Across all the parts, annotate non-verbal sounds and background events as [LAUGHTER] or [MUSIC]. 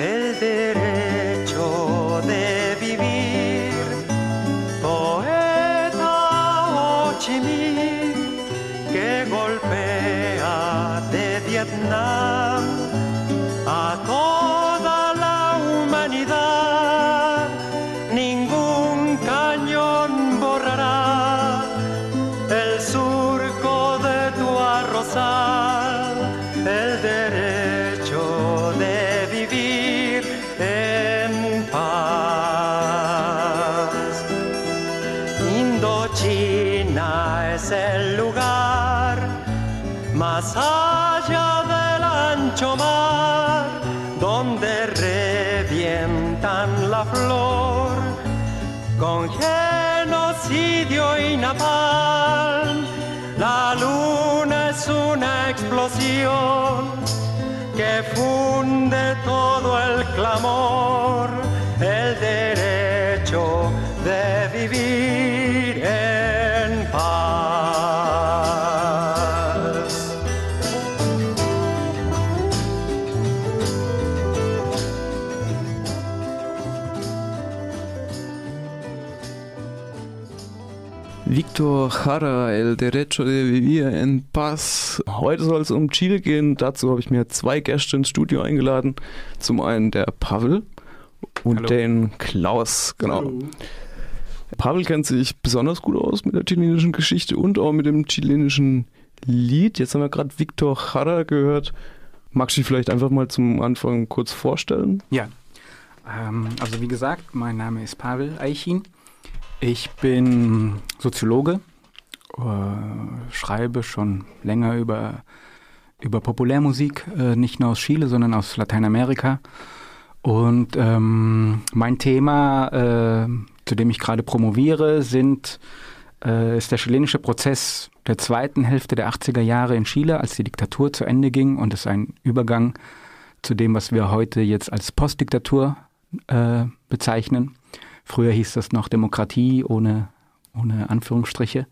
el Victor Jara, El Derecho de Vivir en Paz. Heute soll es um Chile gehen. Dazu habe ich mir zwei Gäste ins Studio eingeladen. Zum einen der Pavel und Hallo. den Klaus. Genau. Pavel kennt sich besonders gut aus mit der chilenischen Geschichte und auch mit dem chilenischen Lied. Jetzt haben wir gerade Victor Jara gehört. Magst du dich vielleicht einfach mal zum Anfang kurz vorstellen? Ja, ähm, also wie gesagt, mein Name ist Pavel Eichin. Ich bin Soziologe, äh, schreibe schon länger über, über Populärmusik, äh, nicht nur aus Chile, sondern aus Lateinamerika. Und ähm, mein Thema, äh, zu dem ich gerade promoviere, sind, äh, ist der chilenische Prozess der zweiten Hälfte der 80er Jahre in Chile, als die Diktatur zu Ende ging und es ein Übergang zu dem, was wir heute jetzt als Postdiktatur äh, bezeichnen. Früher hieß das noch Demokratie ohne, ohne Anführungsstriche.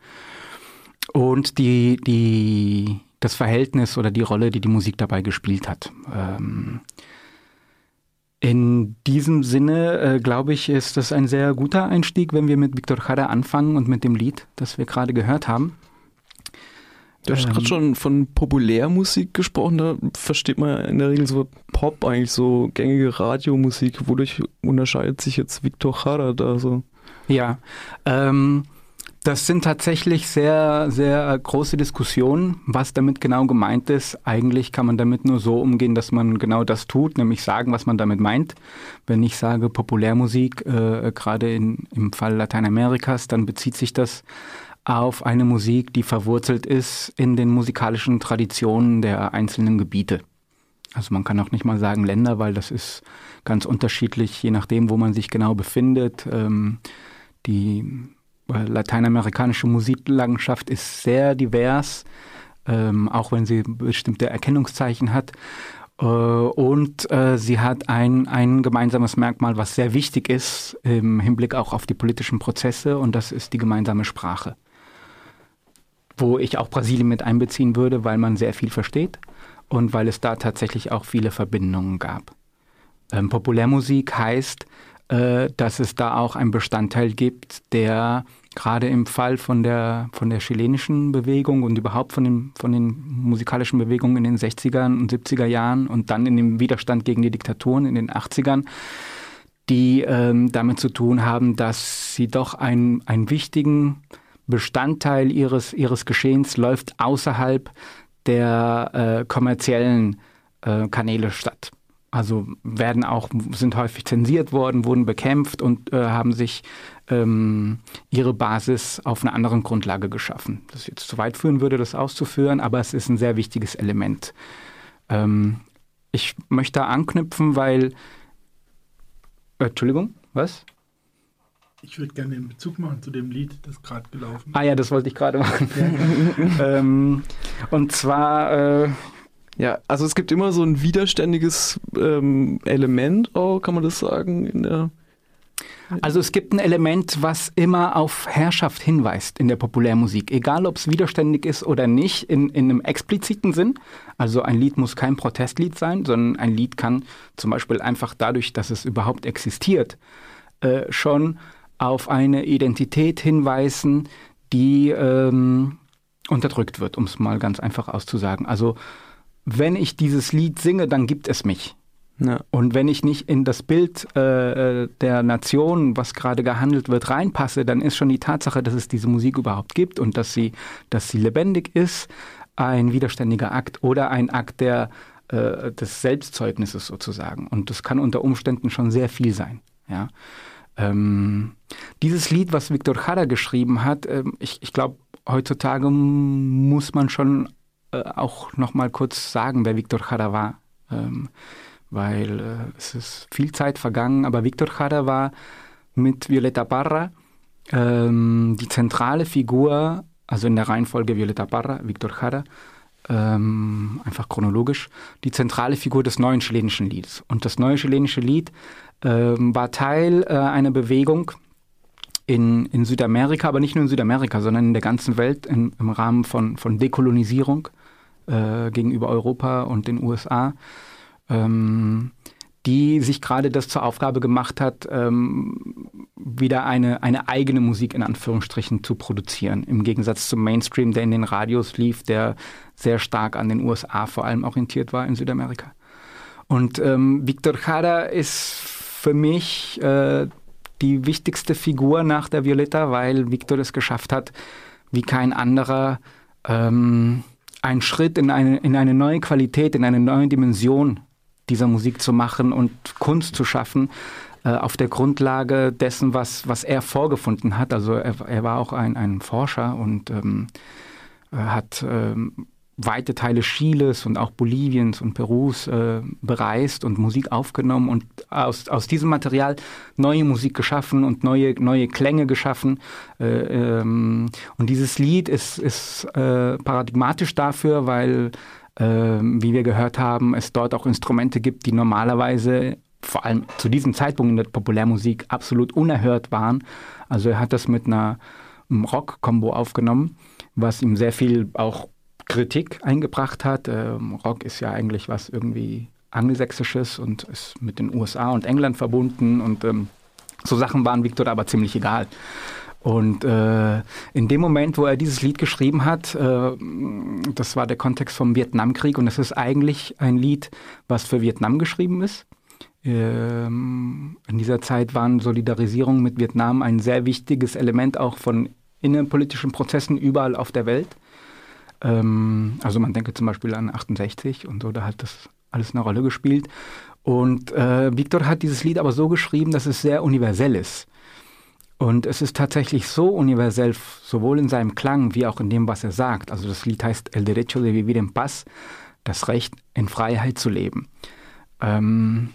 Und die, die, das Verhältnis oder die Rolle, die die Musik dabei gespielt hat. Ähm, in diesem Sinne, äh, glaube ich, ist das ein sehr guter Einstieg, wenn wir mit Victor Jara anfangen und mit dem Lied, das wir gerade gehört haben. Du hast Ähm. gerade schon von Populärmusik gesprochen, da versteht man in der Regel so Pop, eigentlich so gängige Radiomusik. Wodurch unterscheidet sich jetzt Victor Jara da so? Ja, ähm, das sind tatsächlich sehr, sehr große Diskussionen, was damit genau gemeint ist. Eigentlich kann man damit nur so umgehen, dass man genau das tut, nämlich sagen, was man damit meint. Wenn ich sage Populärmusik, äh, gerade in, im Fall Lateinamerikas, dann bezieht sich das auf eine Musik, die verwurzelt ist in den musikalischen Traditionen der einzelnen Gebiete. Also man kann auch nicht mal sagen Länder, weil das ist ganz unterschiedlich, je nachdem, wo man sich genau befindet. Ähm, die äh, lateinamerikanische Musiklandschaft ist sehr divers, ähm, auch wenn sie bestimmte Erkennungszeichen hat. Äh, und äh, sie hat ein, ein gemeinsames Merkmal, was sehr wichtig ist im Hinblick auch auf die politischen Prozesse, und das ist die gemeinsame Sprache. Wo ich auch Brasilien mit einbeziehen würde, weil man sehr viel versteht und weil es da tatsächlich auch viele Verbindungen gab. Ähm, Populärmusik heißt, äh, dass es da auch einen Bestandteil gibt, der gerade im Fall von der, von der chilenischen Bewegung und überhaupt von den, von den musikalischen Bewegungen in den 60er und 70er Jahren und dann in dem Widerstand gegen die Diktaturen in den 80ern, die ähm, damit zu tun haben, dass sie doch einen, einen wichtigen Bestandteil ihres, ihres Geschehens läuft außerhalb der äh, kommerziellen äh, Kanäle statt. Also werden auch, sind häufig zensiert worden, wurden bekämpft und äh, haben sich ähm, ihre Basis auf einer anderen Grundlage geschaffen. Das jetzt zu weit führen würde, das auszuführen, aber es ist ein sehr wichtiges Element. Ähm, ich möchte anknüpfen, weil äh, Entschuldigung, was? Ich würde gerne den Bezug machen zu dem Lied, das gerade gelaufen ist. Ah ja, das wollte ich gerade machen. [LAUGHS] ähm, und zwar, äh, Ja, also es gibt immer so ein widerständiges ähm, Element, auch, kann man das sagen, in der Also es gibt ein Element, was immer auf Herrschaft hinweist in der Populärmusik, egal ob es widerständig ist oder nicht, in, in einem expliziten Sinn. Also ein Lied muss kein Protestlied sein, sondern ein Lied kann zum Beispiel einfach dadurch, dass es überhaupt existiert, äh, schon auf eine Identität hinweisen, die ähm, unterdrückt wird, um es mal ganz einfach auszusagen. Also wenn ich dieses Lied singe, dann gibt es mich. Ja. Und wenn ich nicht in das Bild äh, äh, der Nation, was gerade gehandelt wird, reinpasse, dann ist schon die Tatsache, dass es diese Musik überhaupt gibt und dass sie, dass sie lebendig ist, ein widerständiger Akt oder ein Akt der, äh, des Selbstzeugnisses sozusagen. Und das kann unter Umständen schon sehr viel sein. Ja. Ähm, dieses Lied, was Viktor Jara geschrieben hat, äh, ich, ich glaube, heutzutage muss man schon äh, auch noch mal kurz sagen, wer Viktor Jara war. Ähm, weil äh, es ist viel Zeit vergangen, aber Victor Jara war mit Violeta Parra ähm, die zentrale Figur, also in der Reihenfolge Violeta Parra, Victor Jara, ähm, einfach chronologisch, die zentrale Figur des neuen chilenischen Liedes. Und das neue chilenische Lied ähm, war Teil äh, einer Bewegung in, in Südamerika, aber nicht nur in Südamerika, sondern in der ganzen Welt in, im Rahmen von, von Dekolonisierung äh, gegenüber Europa und den USA ähm, die sich gerade das zur Aufgabe gemacht hat, ähm, wieder eine, eine eigene Musik in Anführungsstrichen zu produzieren. Im Gegensatz zum Mainstream, der in den Radios lief, der sehr stark an den USA vor allem orientiert war in Südamerika. Und ähm, Victor Jara ist für mich äh, die wichtigste Figur nach der Violetta, weil Victor es geschafft hat, wie kein anderer, ähm, einen Schritt in eine, in eine neue Qualität, in eine neue Dimension dieser Musik zu machen und Kunst zu schaffen äh, auf der Grundlage dessen, was, was er vorgefunden hat. Also er, er war auch ein, ein Forscher und ähm, hat ähm, weite Teile Chiles und auch Boliviens und Perus äh, bereist und Musik aufgenommen und aus, aus diesem Material neue Musik geschaffen und neue, neue Klänge geschaffen. Äh, ähm, und dieses Lied ist, ist äh, paradigmatisch dafür, weil ähm, wie wir gehört haben, es dort auch Instrumente gibt, die normalerweise vor allem zu diesem Zeitpunkt in der Populärmusik absolut unerhört waren. Also er hat das mit einer Rock-Kombo aufgenommen, was ihm sehr viel auch Kritik eingebracht hat. Ähm, Rock ist ja eigentlich was irgendwie angelsächsisches und ist mit den USA und England verbunden und ähm, so Sachen waren Victor aber ziemlich egal. Und äh, in dem Moment, wo er dieses Lied geschrieben hat, äh, das war der Kontext vom Vietnamkrieg und es ist eigentlich ein Lied, was für Vietnam geschrieben ist. Ähm, in dieser Zeit waren Solidarisierung mit Vietnam ein sehr wichtiges Element auch von innenpolitischen Prozessen überall auf der Welt. Ähm, also man denke zum Beispiel an 68 und so, da hat das alles eine Rolle gespielt. Und äh, Victor hat dieses Lied aber so geschrieben, dass es sehr universell ist. Und es ist tatsächlich so universell, sowohl in seinem Klang wie auch in dem, was er sagt. Also das Lied heißt El Derecho de Vivir en Paz, das Recht in Freiheit zu leben. Ähm,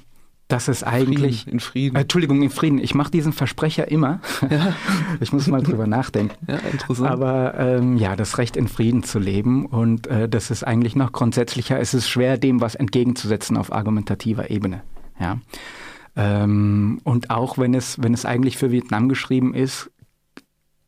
das ist eigentlich. Frieden, in Frieden. Äh, Entschuldigung, in Frieden. Ich mache diesen Versprecher immer. Ja. [LAUGHS] Ich muss mal drüber nachdenken. Ja, interessant. Aber ähm, ja, das Recht in Frieden zu leben. Und äh, das ist eigentlich noch grundsätzlicher. Es ist schwer, dem was entgegenzusetzen auf argumentativer Ebene. Ja. Ähm, und auch wenn es, wenn es eigentlich für Vietnam geschrieben ist,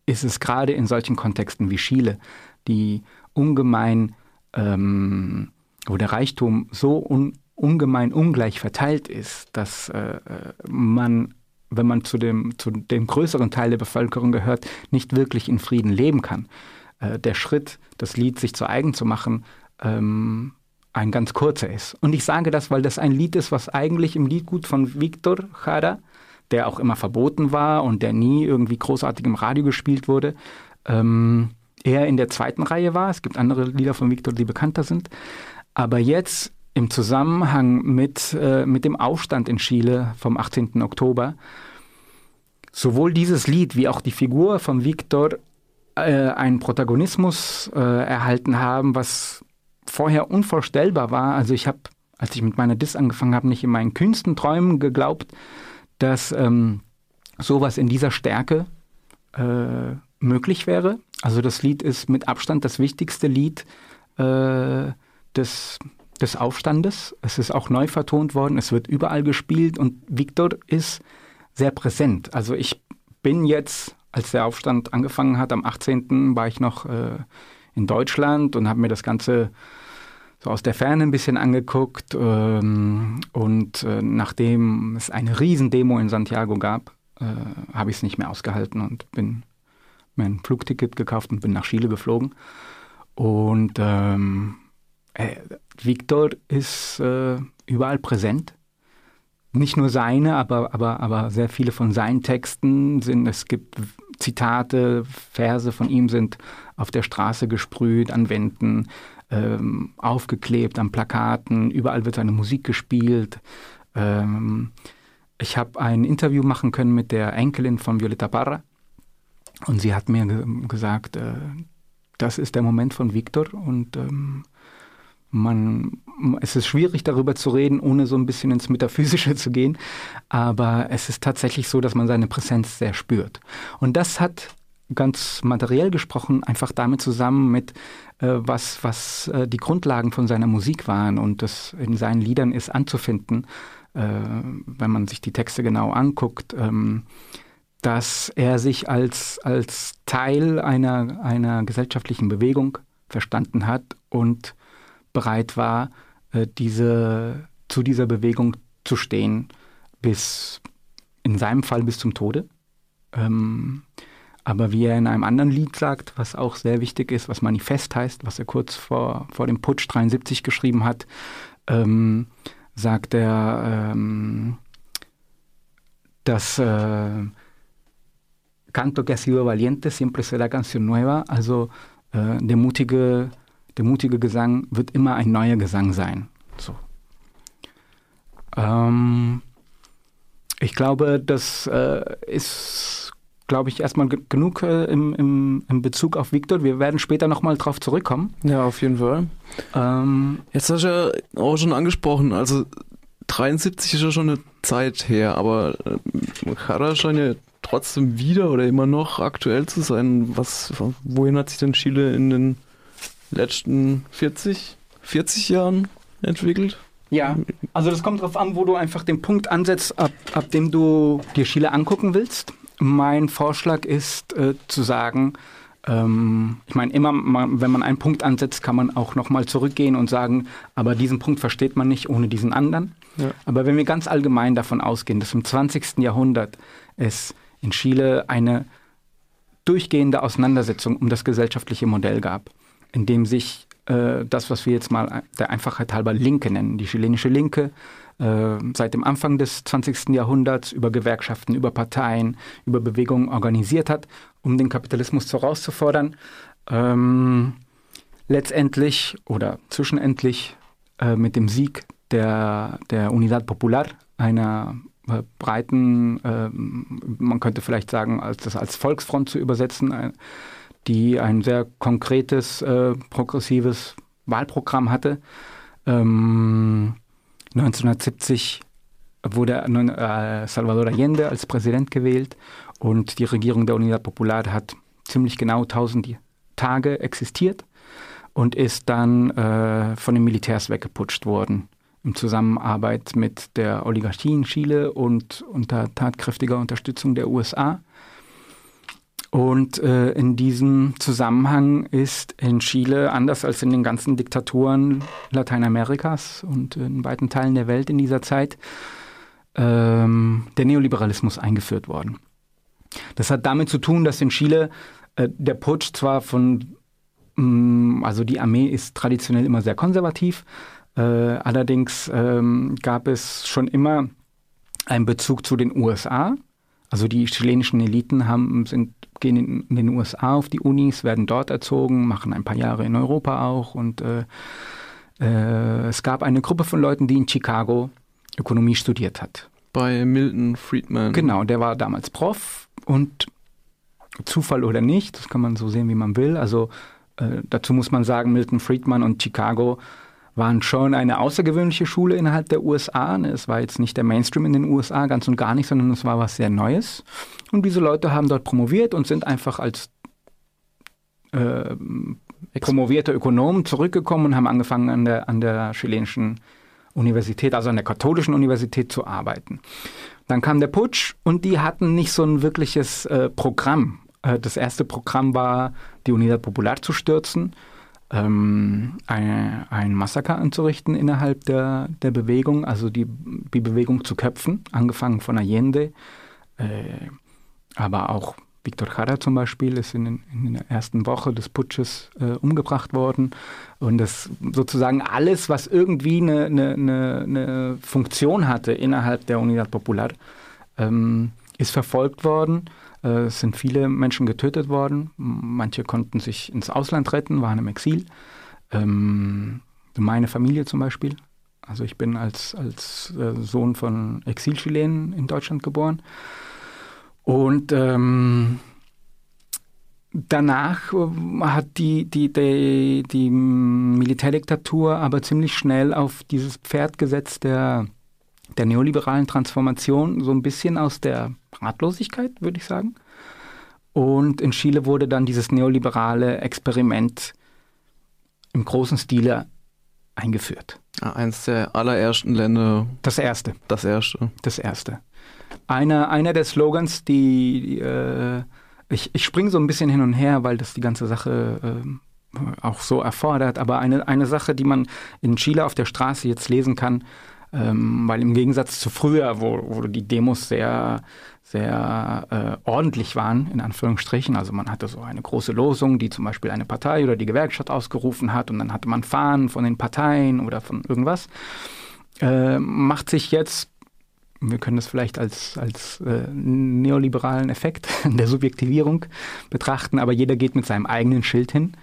ist es gerade in solchen Kontexten wie Chile, die ungemein, ähm, wo der Reichtum so un, ungemein ungleich verteilt ist, dass äh, man, wenn man zu dem, zu dem größeren Teil der Bevölkerung gehört, nicht wirklich in Frieden leben kann. Äh, der Schritt, das Lied sich zu eigen zu machen, ähm, ein ganz kurzer ist. Und ich sage das, weil das ein Lied ist, was eigentlich im Liedgut von Victor Jara, der auch immer verboten war und der nie irgendwie großartig im Radio gespielt wurde, ähm, eher in der zweiten Reihe war. Es gibt andere Lieder von Victor, die bekannter sind. Aber jetzt im Zusammenhang mit, äh, mit dem Aufstand in Chile vom 18. Oktober, sowohl dieses Lied wie auch die Figur von Victor äh, einen Protagonismus äh, erhalten haben, was vorher unvorstellbar war. Also ich habe, als ich mit meiner Dis angefangen habe, nicht in meinen kühnsten Träumen geglaubt, dass ähm, sowas in dieser Stärke äh, möglich wäre. Also das Lied ist mit Abstand das wichtigste Lied äh, des, des Aufstandes. Es ist auch neu vertont worden, es wird überall gespielt und Victor ist sehr präsent. Also ich bin jetzt, als der Aufstand angefangen hat, am 18. war ich noch äh, in Deutschland und habe mir das Ganze so aus der Ferne ein bisschen angeguckt. Ähm, und äh, nachdem es eine Riesendemo in Santiago gab, äh, habe ich es nicht mehr ausgehalten und bin mir ein Flugticket gekauft und bin nach Chile geflogen. Und ähm, Victor ist äh, überall präsent. Nicht nur seine, aber, aber, aber sehr viele von seinen Texten sind, es gibt Zitate, Verse von ihm sind auf der Straße gesprüht, an Wänden, ähm, aufgeklebt, an Plakaten, überall wird seine Musik gespielt. Ähm, ich habe ein Interview machen können mit der Enkelin von Violeta Parra und sie hat mir ge gesagt, äh, das ist der Moment von Victor und ähm, man, es ist schwierig darüber zu reden, ohne so ein bisschen ins Metaphysische zu gehen, aber es ist tatsächlich so, dass man seine Präsenz sehr spürt. Und das hat ganz materiell gesprochen einfach damit zusammen mit, äh, was, was äh, die Grundlagen von seiner Musik waren und das in seinen Liedern ist anzufinden, äh, wenn man sich die Texte genau anguckt. Ähm, dass er sich als, als Teil einer, einer gesellschaftlichen Bewegung verstanden hat und bereit war, äh, diese, zu dieser Bewegung zu stehen, bis in seinem Fall bis zum Tode. Ähm, aber wie er in einem anderen Lied sagt, was auch sehr wichtig ist, was Manifest heißt, was er kurz vor, vor dem Putsch 73 geschrieben hat, ähm, sagt er, ähm, dass äh, Canto que ha sido valiente siempre será canción nueva, also äh, der mutige der mutige Gesang wird immer ein neuer Gesang sein. So. Ähm, ich glaube, das äh, ist, glaube ich, erstmal genug äh, im, im, im, Bezug auf Victor. Wir werden später nochmal drauf zurückkommen. Ja, auf jeden Fall. Ähm, Jetzt hast du ja auch schon angesprochen, also 73 ist ja schon eine Zeit her, aber äh, scheint ja trotzdem wieder oder immer noch aktuell zu sein. Was, wohin hat sich denn Chile in den letzten 40, 40 Jahren entwickelt? Ja, also das kommt darauf an, wo du einfach den Punkt ansetzt, ab, ab dem du dir Chile angucken willst. Mein Vorschlag ist äh, zu sagen, ähm, ich meine, immer, man, wenn man einen Punkt ansetzt, kann man auch nochmal zurückgehen und sagen, aber diesen Punkt versteht man nicht ohne diesen anderen. Ja. Aber wenn wir ganz allgemein davon ausgehen, dass im 20. Jahrhundert es in Chile eine durchgehende Auseinandersetzung um das gesellschaftliche Modell gab, in dem sich äh, das, was wir jetzt mal der Einfachheit halber Linke nennen, die chilenische Linke, äh, seit dem Anfang des 20. Jahrhunderts über Gewerkschaften, über Parteien, über Bewegungen organisiert hat, um den Kapitalismus herauszufordern. Ähm, letztendlich oder zwischenendlich äh, mit dem Sieg der, der Unidad Popular, einer äh, breiten, äh, man könnte vielleicht sagen, als das als Volksfront zu übersetzen, die ein sehr konkretes, äh, progressives Wahlprogramm hatte. Ähm, 1970 wurde äh, Salvador Allende als Präsident gewählt und die Regierung der Unidad Popular hat ziemlich genau 1000 Tage existiert und ist dann äh, von den Militärs weggeputscht worden in Zusammenarbeit mit der Oligarchie in Chile und unter tatkräftiger Unterstützung der USA. Und äh, in diesem Zusammenhang ist in Chile, anders als in den ganzen Diktaturen Lateinamerikas und in weiten Teilen der Welt in dieser Zeit, ähm, der Neoliberalismus eingeführt worden. Das hat damit zu tun, dass in Chile äh, der Putsch zwar von, mh, mm, also die Armee ist traditionell immer sehr konservativ, äh, allerdings ähm, gab es schon immer einen Bezug zu den USA. Also die chilenischen Eliten haben, sind gehen in, in, den USA auf die Unis, werden dort erzogen, machen ein paar Jahre in Europa auch. Und äh, äh, es gab eine Gruppe von Leuten, die in Chicago Ökonomie studiert hat. Bei Milton Friedman. Genau, der war damals Prof und Zufall oder nicht, das kann man so sehen, wie man will. Also äh, dazu muss man sagen, Milton Friedman und Chicago waren schon eine außergewöhnliche Schule innerhalb der USA. Es war jetzt nicht der Mainstream in den USA, ganz und gar nicht, sondern es war was sehr Neues. Und diese Leute haben dort promoviert und sind einfach als äh, promovierte Ökonomen zurückgekommen und haben angefangen, an der, an der chilenischen Universität, also an der katholischen Universität zu arbeiten. Dann kam der Putsch und die hatten nicht so ein wirkliches äh, Programm. Äh, das erste Programm war, die Unidad Popular zu stürzen, ähm, ein, ein Massaker anzurichten innerhalb der, der Bewegung, also die, die Bewegung zu köpfen, angefangen von Allende, äh, aber auch Victor Jara zum Beispiel ist in, in der ersten Woche des Putsches äh, umgebracht worden. Und das sozusagen alles, was irgendwie eine, eine, eine Funktion hatte innerhalb der Unidad Popular, ähm, ist verfolgt worden. Äh, es sind viele Menschen getötet worden. Manche konnten sich ins Ausland retten, waren im Exil. Ähm, meine Familie zum Beispiel. Also ich bin als, als äh, Sohn von Exilchilenen in Deutschland geboren. Und ähm, danach äh, hat die, die, die, die Militärdiktatur aber ziemlich schnell auf dieses Pferd gesetzt der, der neoliberalen Transformation, so ein bisschen aus der Ratlosigkeit, würde ich sagen. Und in Chile wurde dann dieses neoliberale Experiment im großen Stile eingeführt. Ah, eins der allerersten Länder. Das erste. Das erste. Das erste einer, einer der Slogans, die äh, ich, ich springe so ein bisschen hin und her, weil das die ganze Sache äh, auch so erfordert, aber eine, eine Sache, die man in Chile auf der Straße jetzt lesen kann, ähm, weil im Gegensatz zu früher, wo, wo die Demos sehr, sehr äh, ordentlich waren, in Anführungsstrichen. Also man hatte so eine große Losung, die zum Beispiel eine Partei oder die Gewerkschaft ausgerufen hat und dann hatte man Fahnen von den Parteien oder von irgendwas. Äh, macht sich jetzt wir können das vielleicht als, als äh, neoliberalen Effekt [LAUGHS] der Subjektivierung betrachten, aber jeder geht mit seinem eigenen Schild hin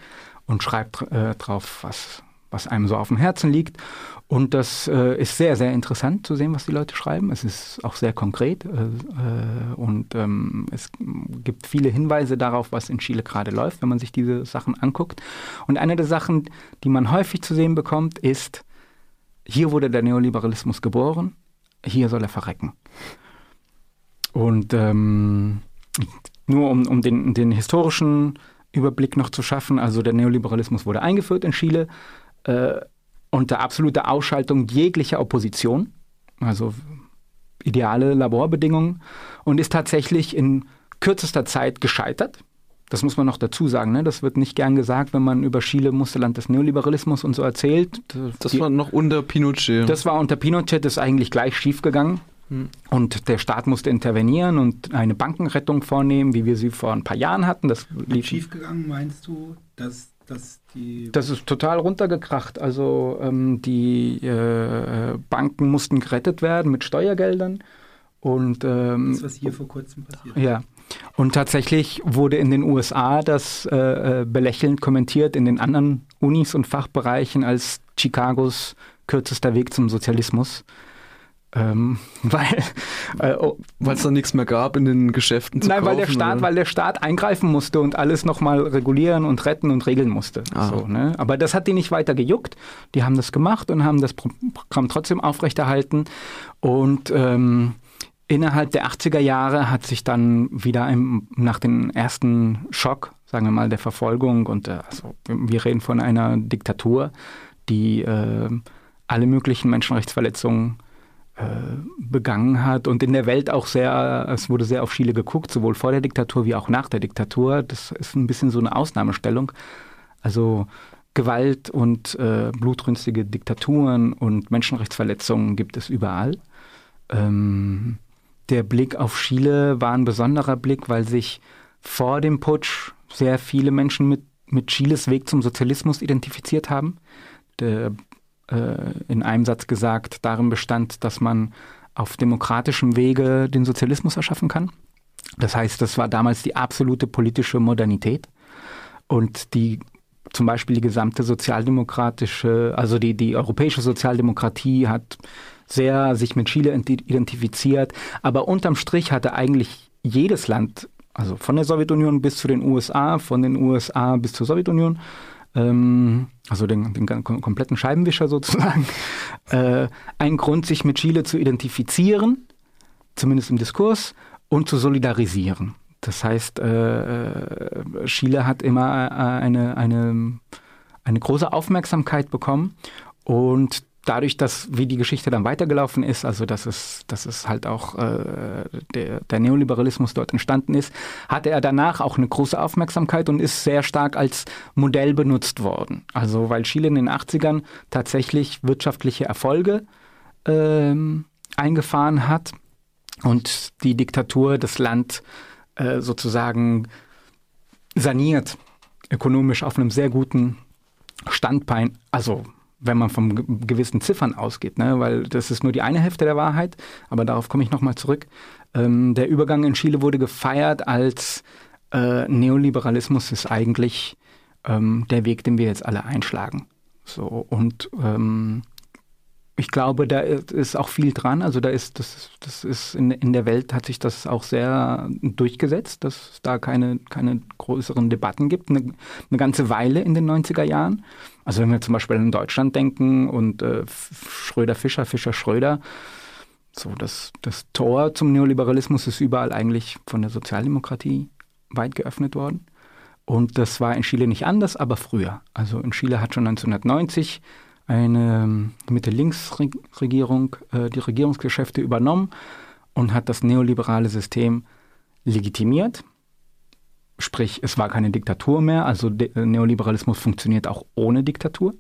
und schreibt äh, drauf, was, was einem so auf dem Herzen liegt. Und das äh, ist sehr, sehr interessant zu sehen, was die Leute schreiben. Es ist auch sehr konkret äh, äh, und ähm, es gibt viele Hinweise darauf, was in Chile gerade läuft, wenn man sich diese Sachen anguckt. Und eine der Sachen, die man häufig zu sehen bekommt, ist, hier wurde der Neoliberalismus geboren hier soll er verrecken. Und ähm, nur um, um den, den, historischen Überblick noch zu schaffen, also der Neoliberalismus wurde eingeführt in Chile äh, unter absoluter Ausschaltung jeglicher Opposition, also ideale Laborbedingungen, und ist tatsächlich in kürzester Zeit gescheitert. Das muss man noch dazu sagen. Ne? Das wird nicht gern gesagt, wenn man über Chile, Musterland des Neoliberalismus und so erzählt. Das Die, war noch unter Pinochet. Das war unter Pinochet, das ist eigentlich gleich schiefgegangen. Hm. Und der Staat musste intervenieren und eine Bankenrettung vornehmen, wie wir sie vor ein paar Jahren hatten. Das lief schiefgegangen meinst du, dass dass die das ist total runtergekracht. Also ähm, die äh, Banken mussten gerettet werden mit Steuergeldern. Und, ähm, das, was hier vor kurzem passiert Ja. Und tatsächlich wurde in den USA das äh, äh, belächelnd kommentiert, in den anderen Unis und Fachbereichen als Chicagos kürzester Weg zum Sozialismus. Ähm, [LAUGHS] weil äh, oh, es da nichts mehr gab in den Geschäften zu Nein, kaufen, weil der Staat, oder? weil der Staat eingreifen musste und alles nochmal regulieren und retten und regeln musste. Ah. So, ne? Aber das hat die nicht weiter gejuckt. Die haben das gemacht und haben das Programm trotzdem aufrechterhalten. Und ähm, Innerhalb der 80er Jahre hat sich dann wieder im, nach dem ersten Schock, sagen wir mal, der Verfolgung und äh, also wir reden von einer Diktatur, die äh, alle möglichen Menschenrechtsverletzungen begangen hat und in der Welt auch sehr, es wurde sehr auf Chile geguckt, sowohl vor der Diktatur wie auch nach der Diktatur. Das ist ein bisschen so eine Ausnahmestellung. Also Gewalt und äh, blutrünstige Diktaturen und Menschenrechtsverletzungen gibt es überall. Ähm, der Blick auf Chile war ein besonderer Blick, weil sich vor dem Putsch sehr viele Menschen mit, mit Chiles Weg zum Sozialismus identifiziert haben. Der, äh, in einem Satz gesagt, darin bestand, dass man auf demokratischem Wege den Sozialismus erschaffen kann. Das heißt, das war damals die absolute politische Modernität. Und die zum Beispiel die gesamte sozialdemokratische, also die, die europäische Sozialdemokratie hat sehr sich mit Chile identifiziert. Aber unterm Strich hatte eigentlich jedes Land, also von der Sowjetunion bis zu den USA, von den USA bis zur Sowjetunion, ähm, also den, den, kompletten Scheibenwischer sozusagen, [LAUGHS] äh, ein Grund, sich mit Chile zu identifizieren, zumindest im Diskurs, und zu solidarisieren. Das heißt, äh, äh Chile hat immer äh, eine, eine, eine große Aufmerksamkeit bekommen und dadurch, dass wie die Geschichte dann weitergelaufen ist, also dass es, dass es halt auch äh, der, der Neoliberalismus dort entstanden ist, hatte er danach auch eine große Aufmerksamkeit und ist sehr stark als Modell benutzt worden. Also weil Chile in den 80ern tatsächlich wirtschaftliche Erfolge ähm, eingefahren hat und die Diktatur das Land äh, sozusagen saniert, ökonomisch auf einem sehr guten Standbein, also wenn man von gewissen Ziffern ausgeht, ne? weil das ist nur die eine Hälfte der Wahrheit, aber darauf komme ich nochmal zurück. Ähm, der Übergang in Chile wurde gefeiert als äh, Neoliberalismus ist eigentlich ähm, der Weg, den wir jetzt alle einschlagen. So und ähm, ich glaube, da ist auch viel dran. Also da ist, das, das ist in, in der Welt hat sich das auch sehr durchgesetzt, dass es da keine, keine größeren Debatten gibt. Eine, eine ganze Weile in den 90er Jahren. Also wenn wir zum Beispiel in Deutschland denken und äh, Schröder, Fischer, Fischer, Schröder, so das, das Tor zum Neoliberalismus ist überall eigentlich von der Sozialdemokratie weit geöffnet worden. Und das war in Chile nicht anders, aber früher. Also in Chile hat schon 1990 eine ähm, Mitte-Links-Regierung äh, die Regierungsgeschäfte übernommen und hat das neoliberale System legitimiert. Sprich, es war keine Diktatur mehr, also De Neoliberalismus funktioniert auch ohne Diktatur.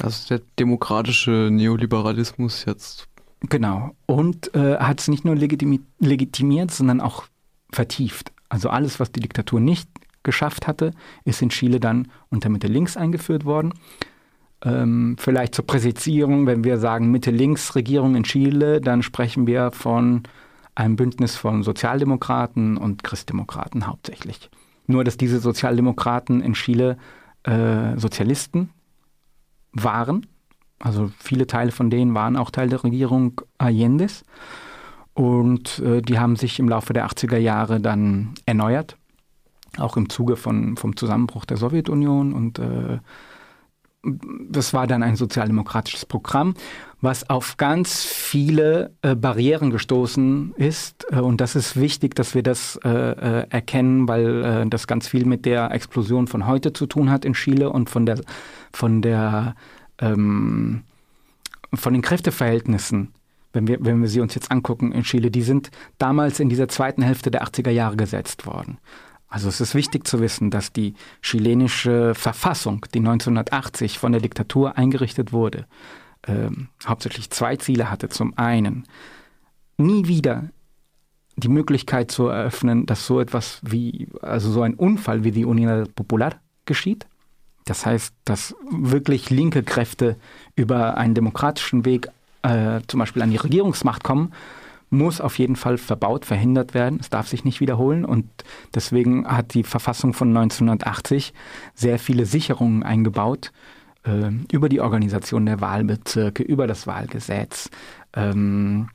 Also der demokratische Neoliberalismus jetzt. Genau. Und äh, hat es nicht nur legitimi legitimiert, sondern auch vertieft. Also alles, was die Diktatur nicht geschafft hatte, ist in Chile dann unter Mitte links eingeführt worden. Ähm, vielleicht zur Präzisierung, wenn wir sagen Mitte-Links-Regierung in Chile, dann sprechen wir von einem Bündnis von Sozialdemokraten und Christdemokraten hauptsächlich. Nur, dass diese Sozialdemokraten in Chile äh, Sozialisten waren. Also viele Teile von denen waren auch Teil der Regierung Allende's. Und äh, die haben sich im Laufe der 80er Jahre dann erneuert, auch im Zuge von, vom Zusammenbruch der Sowjetunion und äh, das war dann ein sozialdemokratisches Programm, was auf ganz viele äh, Barrieren gestoßen ist. Äh, und das ist wichtig, dass wir das äh, äh erkennen, weil äh, das ganz viel mit der Explosion von heute zu tun hat in Chile und von der, von der, ähm, von den Kräfteverhältnissen. Wenn wir, wenn wir sie uns jetzt angucken in Chile, die sind damals in dieser zweiten Hälfte der 80er Jahre gesetzt worden. Also es ist wichtig zu wissen, dass die chilenische Verfassung, die 1980 von der Diktatur eingerichtet wurde, ähm, hauptsächlich zwei Ziele hatte. Zum einen, nie wieder die Möglichkeit zu eröffnen, dass so etwas wie, also so ein Unfall wie die Unidad Popular geschieht. Das heißt, dass wirklich linke Kräfte über einen demokratischen Weg äh, zum Beispiel an die Regierungsmacht kommen muss auf jeden Fall verbaut, verhindert werden. Es darf sich nicht wiederholen und deswegen hat die Verfassung von 1980 sehr viele Sicherungen eingebaut äh, über die Organisation der Wahlbezirke, über das Wahlgesetz. Ähm,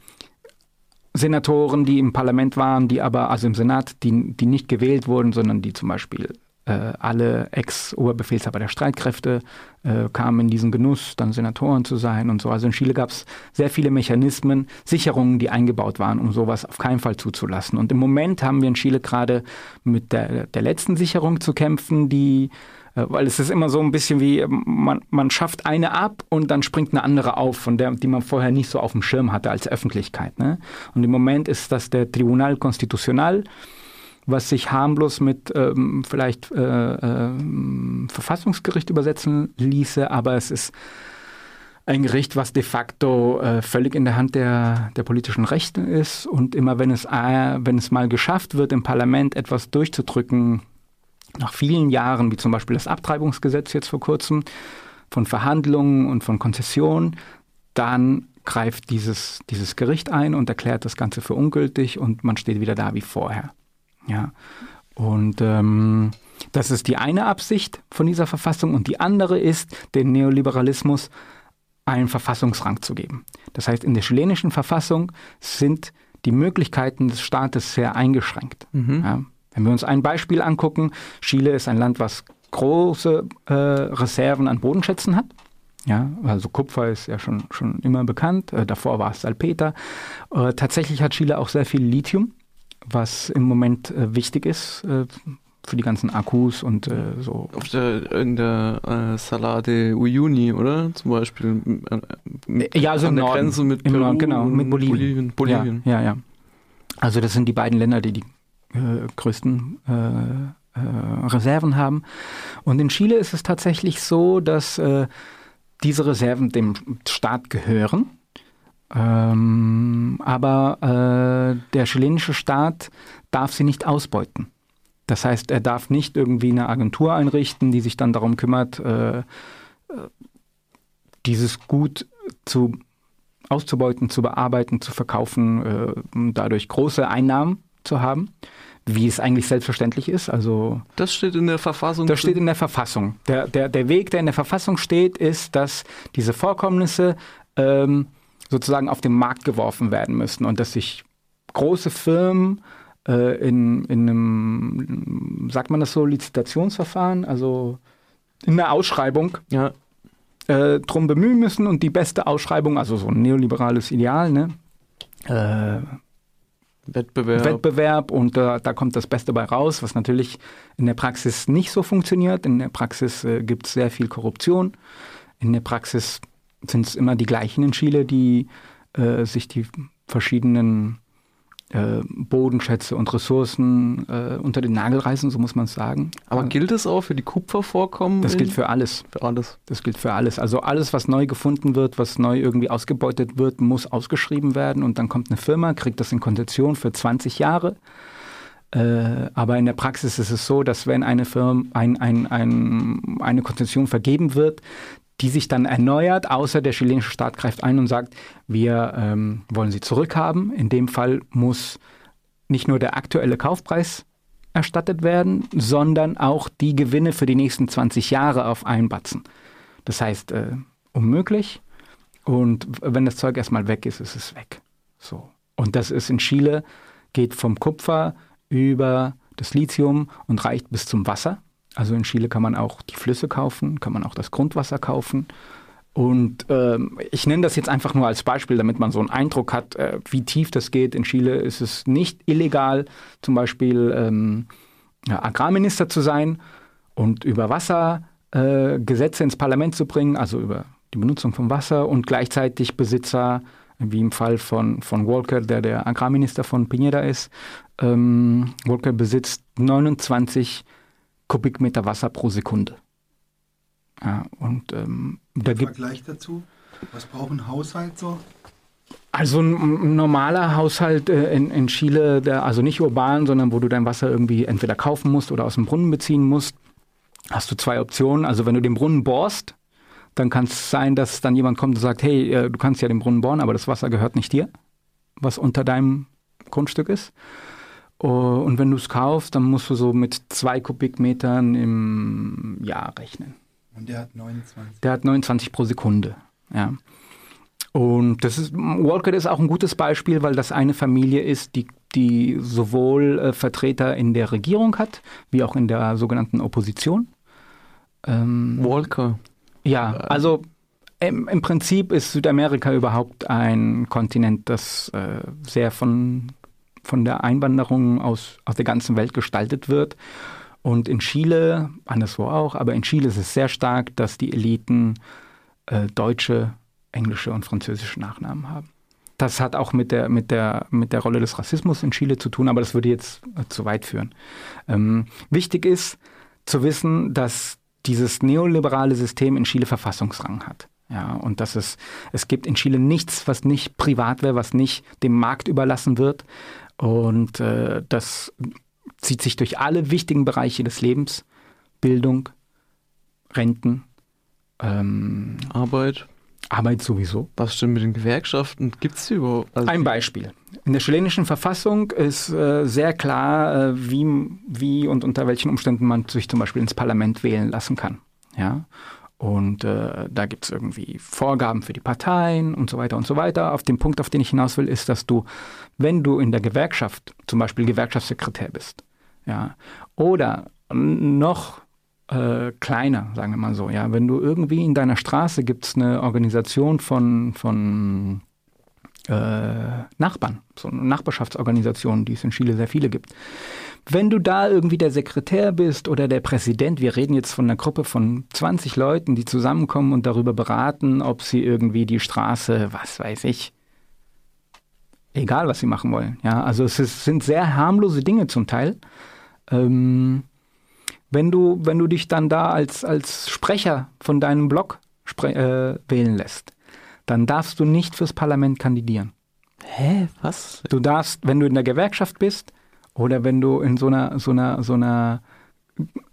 Senatoren, die im Parlament waren, die aber, also im Senat, die, die nicht gewählt wurden, sondern die zum Beispiel alle Ex-Oberbefehlshaber der Streitkräfte äh, kamen in diesen Genuss, dann Senatoren zu sein und so. Also in Chile gab es sehr viele Mechanismen, Sicherungen, die eingebaut waren, um sowas auf keinen Fall zuzulassen. Und im Moment haben wir in Chile gerade mit der, der letzten Sicherung zu kämpfen, die äh, weil es ist immer so ein bisschen wie, man, man schafft eine ab und dann springt eine andere auf, von der, die man vorher nicht so auf dem Schirm hatte als Öffentlichkeit. Ne? Und im Moment ist das der Tribunal Constitucional, was sich harmlos mit ähm, vielleicht äh, äh, Verfassungsgericht übersetzen ließe, aber es ist ein Gericht, was de facto äh, völlig in der Hand der, der politischen Rechten ist und immer wenn es, äh, wenn es mal geschafft wird, im Parlament etwas durchzudrücken, nach vielen Jahren, wie zum Beispiel das Abtreibungsgesetz jetzt vor kurzem, von Verhandlungen und von Konzessionen, dann greift dieses, dieses Gericht ein und erklärt das Ganze für ungültig und man steht wieder da wie vorher. Ja. Und ähm, das ist die eine Absicht von dieser Verfassung und die andere ist, den Neoliberalismus einen Verfassungsrang zu geben. Das heißt, in der chilenischen Verfassung sind die Möglichkeiten des Staates sehr eingeschränkt. Mhm. Ja. Wenn wir uns ein Beispiel angucken, Chile ist ein Land, was große äh, Reserven an Bodenschätzen hat. Ja, also Kupfer ist ja schon, schon immer bekannt. Äh, davor war es Salpeter. Äh, tatsächlich hat Chile auch sehr viel Lithium was im Moment äh, wichtig ist äh, für die ganzen Akkus und äh, so. Auf der, in der äh, Salade Uyuni, oder? Zum Beispiel. Äh, ja, also an der Norden. Grenze mit Peru Norden, genau, mit und Bolivien. Bolivien. Ja, ja, ja. Also das sind die beiden Länder, die die äh, größten äh, äh, Reserven haben. Und in Chile ist es tatsächlich so, dass äh, diese Reserven dem Staat gehören. Ähm, aber äh, der chilenische Staat darf sie nicht ausbeuten. Das heißt, er darf nicht irgendwie eine Agentur einrichten, die sich dann darum kümmert, äh, äh, dieses Gut zu auszubeuten, zu bearbeiten, zu verkaufen, äh, um dadurch große Einnahmen zu haben, wie es eigentlich selbstverständlich ist. Also Das steht in der Verfassung. das steht in der Verfassung. Der, der, der Weg, der in der Verfassung steht, ist, dass diese Vorkommnisse ähm, sozusagen auf den Markt geworfen werden müssen und dass sich große Firmen äh, in, in einem, sagt man das so, Lizitationsverfahren, also in einer Ausschreibung ja. äh, drum bemühen müssen und die beste Ausschreibung, also so ein neoliberales Ideal, ne? Äh, Wettbewerb. Wettbewerb und äh, da kommt das Beste bei raus, was natürlich in der Praxis nicht so funktioniert. In der Praxis äh, gibt es sehr viel Korruption. In der Praxis sind es immer die gleichen in Chile, die äh, sich die verschiedenen äh, Bodenschätze und Ressourcen äh, unter den Nagel reißen, so muss man es sagen. Aber gilt es auch für die Kupfervorkommen? das gilt für alles. für alles. Das gilt für alles. Also alles, was neu gefunden wird, was neu irgendwie ausgebeutet wird, muss ausgeschrieben werden und dann kommt eine Firma, kriegt das in Konzession für 20 Jahre. Äh, aber in der Praxis ist es so, dass wenn eine Firma ein, ein, ein, eine Konzession vergeben wird, die sich dann erneuert, außer der chilenische Staat greift ein und sagt, wir ähm, wollen sie zurückhaben. In dem Fall muss nicht nur der aktuelle Kaufpreis erstattet werden, sondern auch die Gewinne für die nächsten 20 Jahre auf einen Batzen. Das heißt, äh, unmöglich. Und wenn das Zeug erstmal weg ist, ist es weg. So. Und das ist in Chile, geht vom Kupfer über das Lithium und reicht bis zum Wasser. Also in Chile kann man auch die Flüsse kaufen, kann man auch das Grundwasser kaufen. Und ähm, ich nenne das jetzt einfach nur als Beispiel, damit man so einen Eindruck hat, äh, wie tief das geht. In Chile ist es nicht illegal, zum Beispiel ähm, ja, Agrarminister zu sein und über Wasser äh, Gesetze ins Parlament zu bringen, also über die Benutzung von Wasser und gleichzeitig Besitzer, wie im Fall von, von Walker, der der Agrarminister von Piñera ist. Ähm, Walker besitzt 29 Kubikmeter Wasser pro Sekunde. Ja, und ähm, da gibt Vergleich dazu. Was braucht ein Haushalt so? also ein, normaler Haushalt äh, in, in Chile, der, also nicht urban, sondern wo du dein Wasser irgendwie entweder kaufen musst oder aus dem Brunnen beziehen musst, hast du zwei Optionen. Also wenn du den Brunnen bohrst, dann kann es sein, dass dann jemand kommt und sagt, hey, äh, du kannst ja den Brunnen bohren, aber das Wasser gehört nicht dir, was unter deinem Grundstück ist. Oh, Und wenn du es kaufst, dann musst du so mit zwei Kubikmetern im Jahr rechnen. Und der hat 29. Der hat 29 pro Sekunde. Ja. Und das ist, Walker ist auch ein gutes Beispiel, weil das eine Familie ist, die, die sowohl äh, Vertreter in der Regierung hat, wie auch in der sogenannten Opposition. Ähm, Walker. ja, also im, im Prinzip ist Südamerika überhaupt ein Kontinent, das äh, sehr von, von der Einwanderung aus, aus der ganzen Welt gestaltet wird. Und in Chile, anderswo auch, aber in Chile ist es sehr stark, dass die Eliten äh, deutsche, englische und französische Nachnamen haben. Das hat auch mit der, mit, der, mit der Rolle des Rassismus in Chile zu tun, aber das würde jetzt äh, zu weit führen. Ähm, wichtig ist zu wissen, dass dieses neoliberale System in Chile Verfassungsrang hat. Ja, und dass es, es gibt in Chile nichts, was nicht privat wäre, was nicht dem Markt überlassen wird. Und äh, das zieht sich durch alle wichtigen Bereiche des Lebens. Bildung, Renten, ähm, Arbeit. Arbeit sowieso. Was stimmt mit den Gewerkschaften? Gibt es überhaupt? Also Ein Beispiel. In der chilenischen Verfassung ist äh, sehr klar, äh, wie, wie und unter welchen Umständen man sich zum Beispiel ins Parlament wählen lassen kann. Ja? Und äh, da gibt es irgendwie Vorgaben für die Parteien und so weiter und so weiter. Auf den Punkt, auf den ich hinaus will, ist, dass du, wenn du in der Gewerkschaft zum Beispiel Gewerkschaftssekretär bist, ja, oder noch äh, kleiner, sagen wir mal so, ja, wenn du irgendwie in deiner Straße gibt es eine Organisation von, von äh, Nachbarn, so eine Nachbarschaftsorganisation, die es in Chile sehr viele gibt. Wenn du da irgendwie der Sekretär bist oder der Präsident, wir reden jetzt von einer Gruppe von 20 Leuten, die zusammenkommen und darüber beraten, ob sie irgendwie die Straße, was weiß ich, egal was sie machen wollen. Ja, also es ist, sind sehr harmlose Dinge zum Teil. Ähm, wenn du, wenn du dich dann da als, als Sprecher von deinem Blog äh, wählen lässt, dann darfst du nicht fürs Parlament kandidieren. Hä? Was? Du darfst, wenn du in der Gewerkschaft bist oder wenn du in so einer, so einer, so einer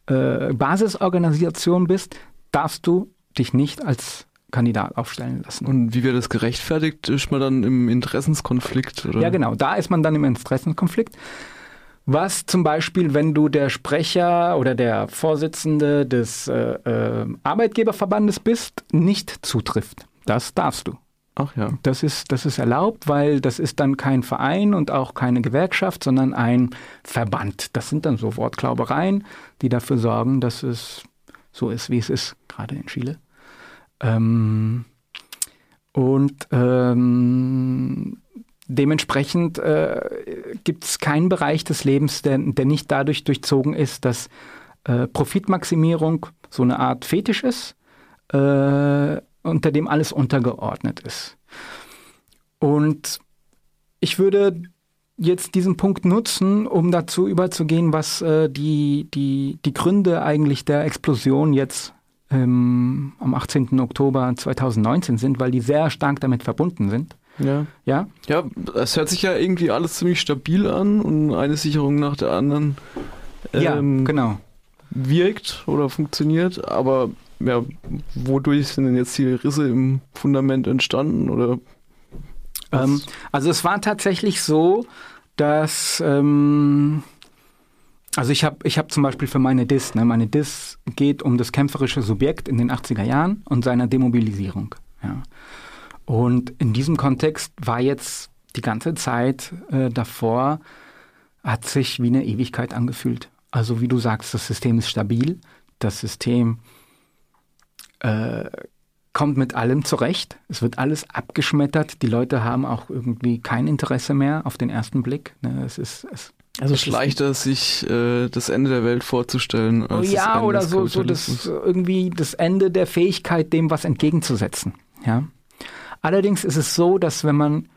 äh, Basisorganisation bist, darfst du dich nicht als Kandidat aufstellen lassen. Und wie wird das gerechtfertigt? Ist man dann im Interessenskonflikt? Oder? Ja, genau. Da ist man dann im Interessenskonflikt. Was zum Beispiel, wenn du der Sprecher oder der Vorsitzende des äh, äh, Arbeitgeberverbandes bist, nicht zutrifft. Das darfst du. Ach ja. Das ist, das ist erlaubt, weil das ist dann kein Verein und auch keine Gewerkschaft, sondern ein Verband. Das sind dann so Wortklaubereien, die dafür sorgen, dass es so ist, wie es ist, gerade in Chile. Ähm, und ähm, dementsprechend äh, gibt es keinen Bereich des Lebens, der, der nicht dadurch durchzogen ist, dass äh, Profitmaximierung so eine Art Fetisch ist. Äh, unter dem alles untergeordnet ist. Und ich würde jetzt diesen Punkt nutzen, um dazu überzugehen, was äh, die, die, die Gründe eigentlich der Explosion jetzt ähm, am 18. Oktober 2019 sind, weil die sehr stark damit verbunden sind. Ja. Ja? Ja, es hört sich ja irgendwie alles ziemlich stabil an und eine Sicherung nach der anderen ähm, ja, genau. wirkt oder funktioniert, aber ja, wodurch sind denn jetzt die Risse im Fundament entstanden oder? Ähm, also es war tatsächlich so, dass ähm, also ich habe ich hab zum Beispiel für meine DIS, ne, meine DIS geht um das kämpferische Subjekt in den 80er Jahren und seiner Demobilisierung. Ja. Und in diesem Kontext war jetzt die ganze Zeit äh, davor, hat sich wie eine Ewigkeit angefühlt. Also wie du sagst, das System ist stabil, das System äh, kommt mit allem zurecht. Es wird alles abgeschmettert. Die Leute haben auch irgendwie kein Interesse mehr auf den ersten Blick. Ne, es ist, es, also es ist leichter, sich äh, das Ende der Welt vorzustellen. Als ja, oder so, so das irgendwie das Ende der Fähigkeit, dem was entgegenzusetzen. Ja. Allerdings ist es so, dass wenn man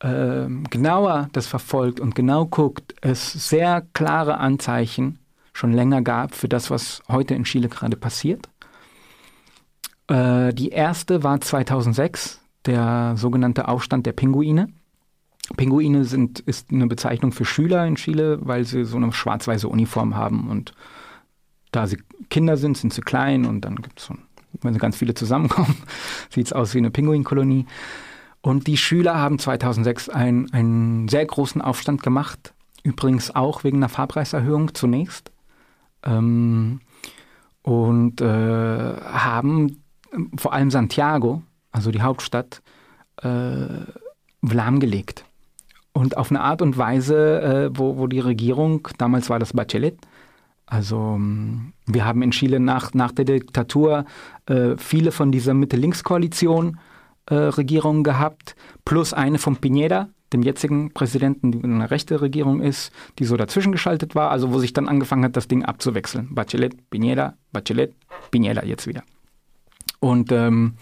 äh, genauer das verfolgt und genau guckt, es sehr klare Anzeichen schon länger gab für das, was heute in Chile gerade passiert. Äh, die erste war 2006, der sogenannte Aufstand der Pinguine. Pinguine sind, ist eine Bezeichnung für Schüler in Chile, weil sie so eine schwarz-weiße Uniform haben und da sie Kinder sind, sind sie klein und dann gibt es so, wenn sie ganz viele zusammenkommen, [LAUGHS] sieht es aus wie eine Pinguinkolonie. Und die Schüler haben 2006 ein, einen sehr großen Aufstand gemacht, übrigens auch wegen einer Fahrpreiserhöhung zunächst. Ähm, und äh, haben vor allem Santiago, also die Hauptstadt, äh, lahmgelegt. Und auf eine Art und Weise, äh, wo, wo die Regierung, damals war das Bachelet, also ähm, wir haben in Chile nach, nach der Diktatur äh, viele von dieser Mitte-Links-Koalition äh, Regierungen gehabt, plus eine von Piñera, dem jetzigen Präsidenten, die eine rechte Regierung ist, die so dazwischen geschaltet war, also wo sich dann angefangen hat, das Ding abzuwechseln. Bachelet, Piñera, Bachelet, Piñera jetzt wieder. Und ähm,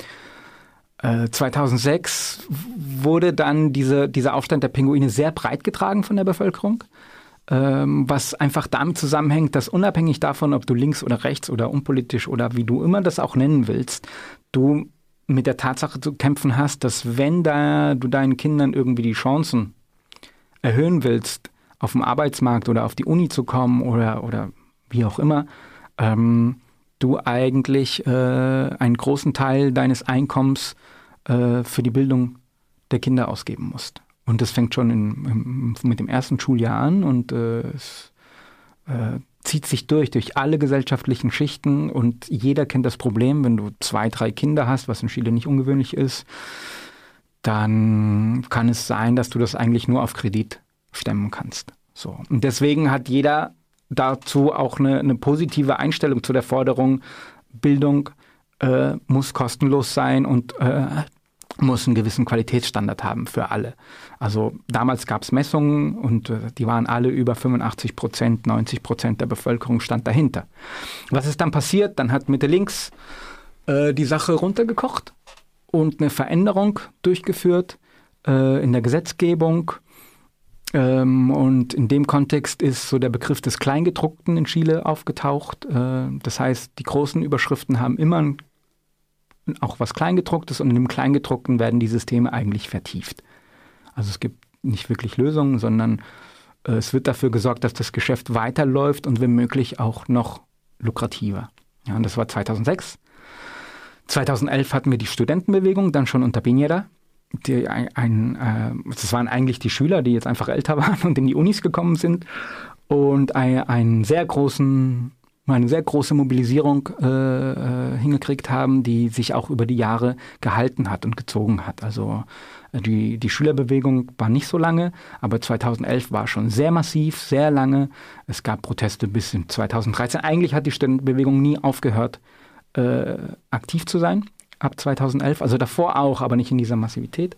äh, 2006 wurde dann diese, dieser Aufstand der Pinguine sehr breit getragen von der Bevölkerung, ähm, was einfach damit zusammenhängt, dass unabhängig davon, ob du links oder rechts oder unpolitisch oder wie du immer das auch nennen willst, du mit der Tatsache zu kämpfen hast, dass wenn da du deinen Kindern irgendwie die Chancen erhöhen willst, auf dem Arbeitsmarkt oder auf die Uni zu kommen oder, oder wie auch immer, ähm, du eigentlich äh, einen großen Teil deines Einkommens äh, für die Bildung der Kinder ausgeben musst. Und das fängt schon in, im, mit dem ersten Schuljahr an und äh, es äh, zieht sich durch, durch alle gesellschaftlichen Schichten und jeder kennt das Problem, wenn du zwei, drei Kinder hast, was in Chile nicht ungewöhnlich ist, dann kann es sein, dass du das eigentlich nur auf Kredit stemmen kannst. So. Und deswegen hat jeder dazu auch eine, eine positive Einstellung zu der Forderung, Bildung äh, muss kostenlos sein und äh, muss einen gewissen Qualitätsstandard haben für alle. Also damals gab es Messungen und äh, die waren alle über 85 Prozent, 90 Prozent der Bevölkerung stand dahinter. Was ist dann passiert? Dann hat Mitte links äh, die Sache runtergekocht und eine Veränderung durchgeführt äh, in der Gesetzgebung. Ähm, und in dem Kontext ist so der Begriff des Kleingedruckten in Chile aufgetaucht. Äh, das heißt, die großen Überschriften haben immer auch was Kleingedrucktes und in dem Kleingedruckten werden die Systeme eigentlich vertieft. Also es gibt nicht wirklich Lösungen, sondern äh, es wird dafür gesorgt, dass das Geschäft weiterläuft und wenn möglich auch noch lukrativer. Ja, und das war 2006. 2011 hatten wir die Studentenbewegung, dann schon unter Piñera. Die, ein, äh, das waren eigentlich die Schüler, die jetzt einfach älter [LAUGHS] waren und in die Unis gekommen sind und ein, einen sehr großen eine sehr große Mobilisierung äh, äh, hingekriegt haben, die sich auch über die Jahre gehalten hat und gezogen hat. Also äh, die, die Schülerbewegung war nicht so lange, aber 2011 war schon sehr massiv, sehr lange. Es gab Proteste bis in 2013. Eigentlich hat die Studentenbewegung nie aufgehört, äh, aktiv zu sein, ab 2011. Also davor auch, aber nicht in dieser Massivität.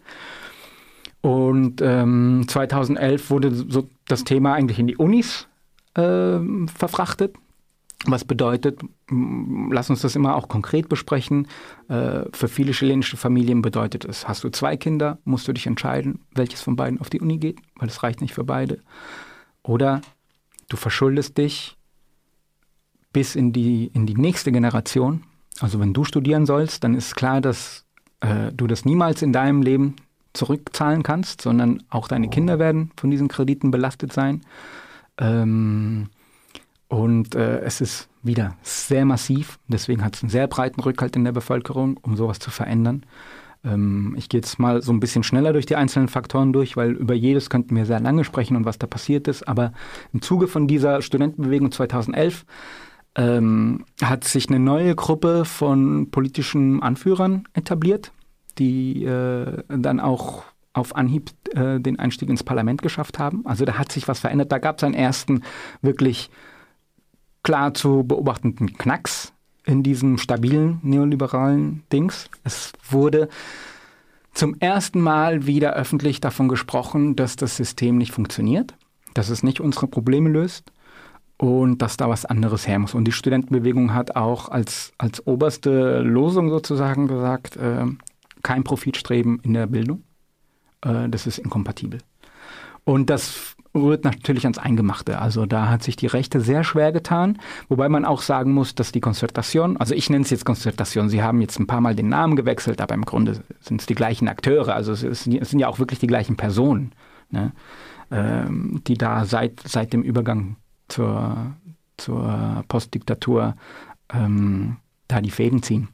Und ähm, 2011 wurde so das Thema eigentlich in die Unis äh, verfrachtet was bedeutet, lass uns das immer auch konkret besprechen. Äh, für viele chilenische Familien bedeutet es, hast du zwei Kinder, musst du dich entscheiden, welches von beiden auf die Uni geht, weil es reicht nicht für beide. Oder du verschuldest dich bis in die, in die nächste Generation. Also wenn du studieren sollst, dann ist klar, dass äh, du das niemals in deinem Leben zurückzahlen kannst, sondern auch deine Kinder werden von diesen Krediten belastet sein. Ähm, und äh, es ist wieder sehr massiv, deswegen hat es einen sehr breiten Rückhalt in der Bevölkerung, um sowas zu verändern. Ähm, ich gehe jetzt mal so ein bisschen schneller durch die einzelnen Faktoren durch, weil über jedes könnten wir sehr lange sprechen und was da passiert ist. Aber im Zuge von dieser Studentenbewegung 2011 ähm, hat sich eine neue Gruppe von politischen Anführern etabliert, die äh, dann auch auf Anhieb äh, den Einstieg ins Parlament geschafft haben. Also da hat sich was verändert. Da gab es einen ersten wirklich klar zu beobachtenden Knacks in diesem stabilen neoliberalen Dings. Es wurde zum ersten Mal wieder öffentlich davon gesprochen, dass das System nicht funktioniert, dass es nicht unsere Probleme löst und dass da was anderes her muss. Und die Studentenbewegung hat auch als, als oberste Losung sozusagen gesagt, äh, kein Profitstreben in der Bildung. Äh, das ist inkompatibel. Und das rührt natürlich ans Eingemachte. Also da hat sich die Rechte sehr schwer getan, wobei man auch sagen muss, dass die Konzertation, also ich nenne es jetzt Konzertation, sie haben jetzt ein paar Mal den Namen gewechselt, aber im Grunde sind es die gleichen Akteure, also es, sind ja auch wirklich die gleichen Personen, ne, ähm, die da seit, seit dem Übergang zur, zur Postdiktatur ähm, da die Fäden ziehen.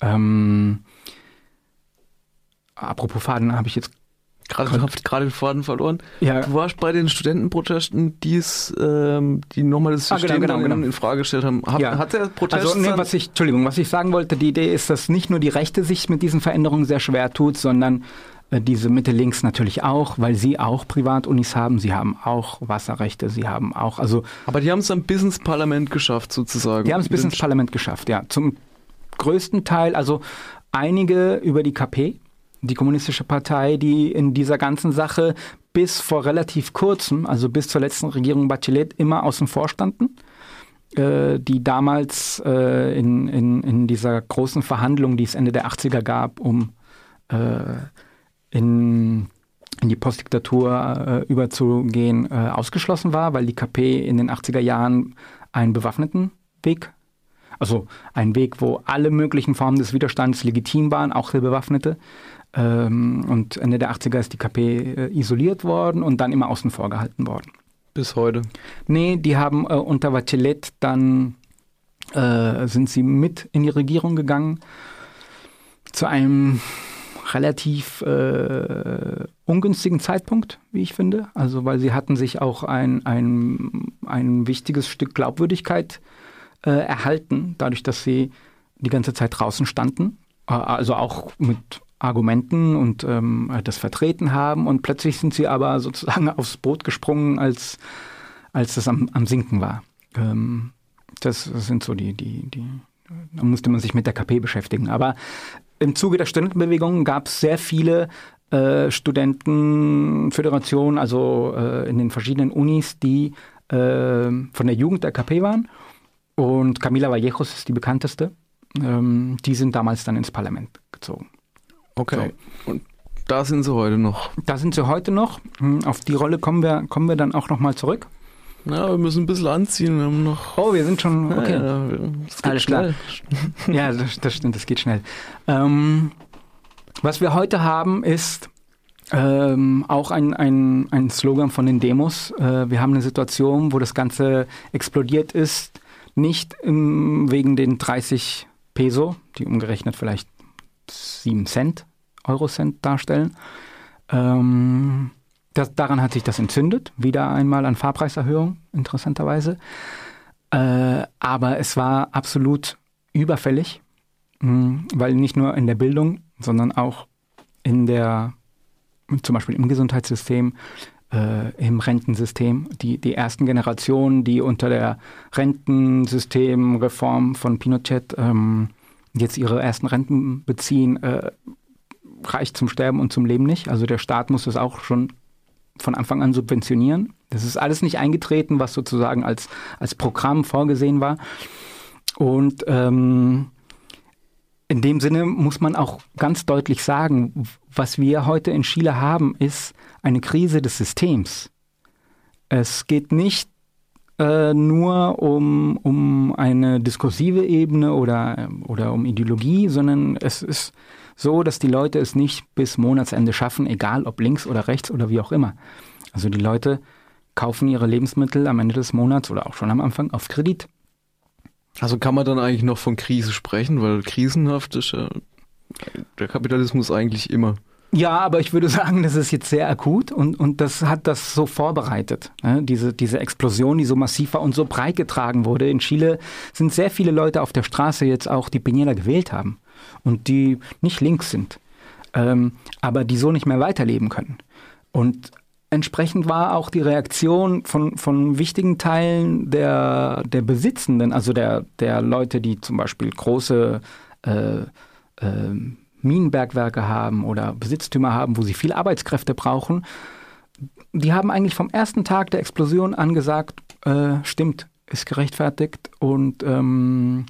Ähm, apropos Faden habe ich jetzt Gerade, gerade den Faden verloren. Ja. Du warst bei den Studentenprotesten, die's, ähm, die nochmal das System ah, genau, genau, genau. in Frage gestellt haben. Hat, ja. hat der Protest... Also, nee, was ich, Entschuldigung, was ich sagen wollte, die Idee ist, dass nicht nur die Rechte sich mit diesen Veränderungen sehr schwer tut, sondern diese Mitte links natürlich auch, weil sie auch Privatunis haben, sie haben auch Wasserrechte, sie haben auch, also... Aber die haben es am bis ins Parlament geschafft, sozusagen. Die haben es bis ins Parlament geschafft, ja. Zum größten Teil, also einige über die KP, die Kommunistische Partei, die in dieser ganzen Sache bis vor relativ kurzem, also bis zur letzten Regierung Bachelet, immer außen vor standen, äh, die damals äh, in, in, in dieser großen Verhandlung, die es Ende der 80er gab, um äh, in, in die Postdiktatur äh, überzugehen, äh, ausgeschlossen war, weil die KP in den 80er Jahren einen bewaffneten Weg also ein Weg, wo alle möglichen Formen des Widerstands legitim waren, auch der bewaffnete, ähm, und Ende der 80er ist die KP äh, isoliert worden und dann immer außen vor gehalten worden. Bis heute? Nee, die haben äh, unter Bachelet dann äh, sind sie mit in die Regierung gegangen zu einem relativ äh, ungünstigen Zeitpunkt, wie ich finde. Also weil sie hatten sich auch ein, ein, ein wichtiges Stück Glaubwürdigkeit äh, erhalten, dadurch, dass sie die ganze Zeit draußen standen. Äh, also auch mit Argumenten und ähm, das vertreten haben und plötzlich sind sie aber sozusagen [LAUGHS] aufs Boot gesprungen, als, als das am, am Sinken war. Ähm, das sind so die, die, die, da musste man sich mit der KP beschäftigen. Aber im Zuge der Studentenbewegung gab es sehr viele äh, Studentenföderationen, also äh, in den verschiedenen Unis, die äh, von der Jugend der KP waren. Und Camila Vallejos ist die bekannteste. Ähm, die sind damals dann ins Parlament gezogen. Okay. So. Und da sind sie heute noch. Da sind sie heute noch. Hm, auf die Rolle kommen wir, kommen wir dann auch nochmal zurück. Ja, wir müssen ein bisschen anziehen. Wir haben noch. Oh, wir sind schon. Okay. Ja, ja, Alles schnell. klar. ja, das, das, stimmt, das geht schnell. Ähm, was wir heute haben, ist ähm, auch ein, ein, ein Slogan von den Demos. Äh, wir haben eine Situation, wo das Ganze explodiert ist. Nicht im, wegen den 30 Peso, die umgerechnet vielleicht 7 Cent, Eurocent darstellen. Ähm, das, daran hat sich das entzündet, wieder einmal an Fahrpreiserhöhung, interessanterweise. Äh, aber es war absolut überfällig, mh, hm, weil nicht nur in der Bildung, sondern auch in der, zum Beispiel im Gesundheitssystem, äh, im Rentensystem, die, die ersten Generationen, die unter der Rentensystemreform von Pinochet ähm, jetzt ihre ersten Renten beziehen, äh, reicht zum Sterben und zum Leben nicht. Also der Staat muss das auch schon von Anfang an subventionieren. Das ist alles nicht eingetreten, was sozusagen als, als Programm vorgesehen war. Und ähm, in dem Sinne muss man auch ganz deutlich sagen, was wir heute in Chile haben, ist eine Krise des Systems. Es geht nicht äh, nur um, um eine diskursive Ebene oder, oder um Ideologie, sondern es ist so, dass die Leute es nicht bis Monatsende schaffen, egal ob links oder rechts oder wie auch immer. Also die Leute kaufen ihre Lebensmittel am Ende des Monats oder auch schon am Anfang auf Kredit. Also kann man dann eigentlich noch von Krise sprechen, weil krisenhaft ist ja der Kapitalismus eigentlich immer. Ja, aber ich würde [LAUGHS] sagen, das ist jetzt sehr akut und, und das hat das so vorbereitet. Ne? Diese, diese Explosion, die so massiv war und so breit getragen wurde. In Chile sind sehr viele Leute auf der Straße jetzt auch, die Pineda gewählt haben und die nicht links sind, ähm, aber die so nicht mehr weiterleben können. Und entsprechend war auch die Reaktion von, von wichtigen Teilen der, der Besitzenden, also der, der Leute, die zum Beispiel große äh, äh, Minenbergwerke haben oder Besitztümer haben, wo sie viel Arbeitskräfte brauchen, die haben eigentlich vom ersten Tag der Explosion angesagt, äh, stimmt, ist gerechtfertigt und ähm,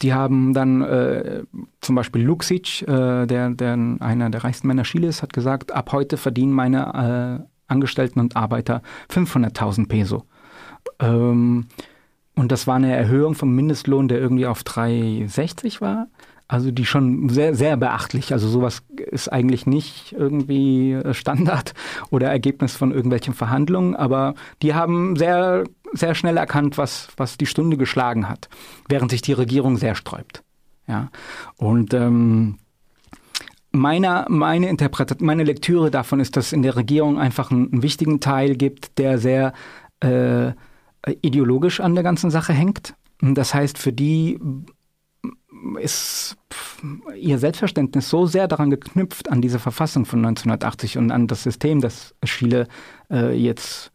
die haben dann äh, zum Beispiel Luxic, äh, der, der einer der reichsten Männer Chiles, hat gesagt, ab heute verdienen meine äh, Angestellten und Arbeiter 500.000 Peso. Ähm, und das war eine Erhöhung vom Mindestlohn, der irgendwie auf 3,60 war. Also die schon sehr, sehr beachtlich. Also sowas ist eigentlich nicht irgendwie Standard [LAUGHS] oder Ergebnis von irgendwelchen Verhandlungen, aber die haben sehr, sehr schnell erkannt, was, was die Stunde geschlagen hat, während sich die Regierung sehr sträubt. Ja. Und ähm, meiner, meine Interpretation, meine Lektüre davon ist, dass in der Regierung einfach einen, einen wichtigen Teil gibt, der sehr äh, ideologisch an der ganzen Sache hängt. Das heißt, für die ist ihr Selbstverständnis so sehr daran geknüpft an diese Verfassung von 1980 und an das System, das Chile äh, jetzt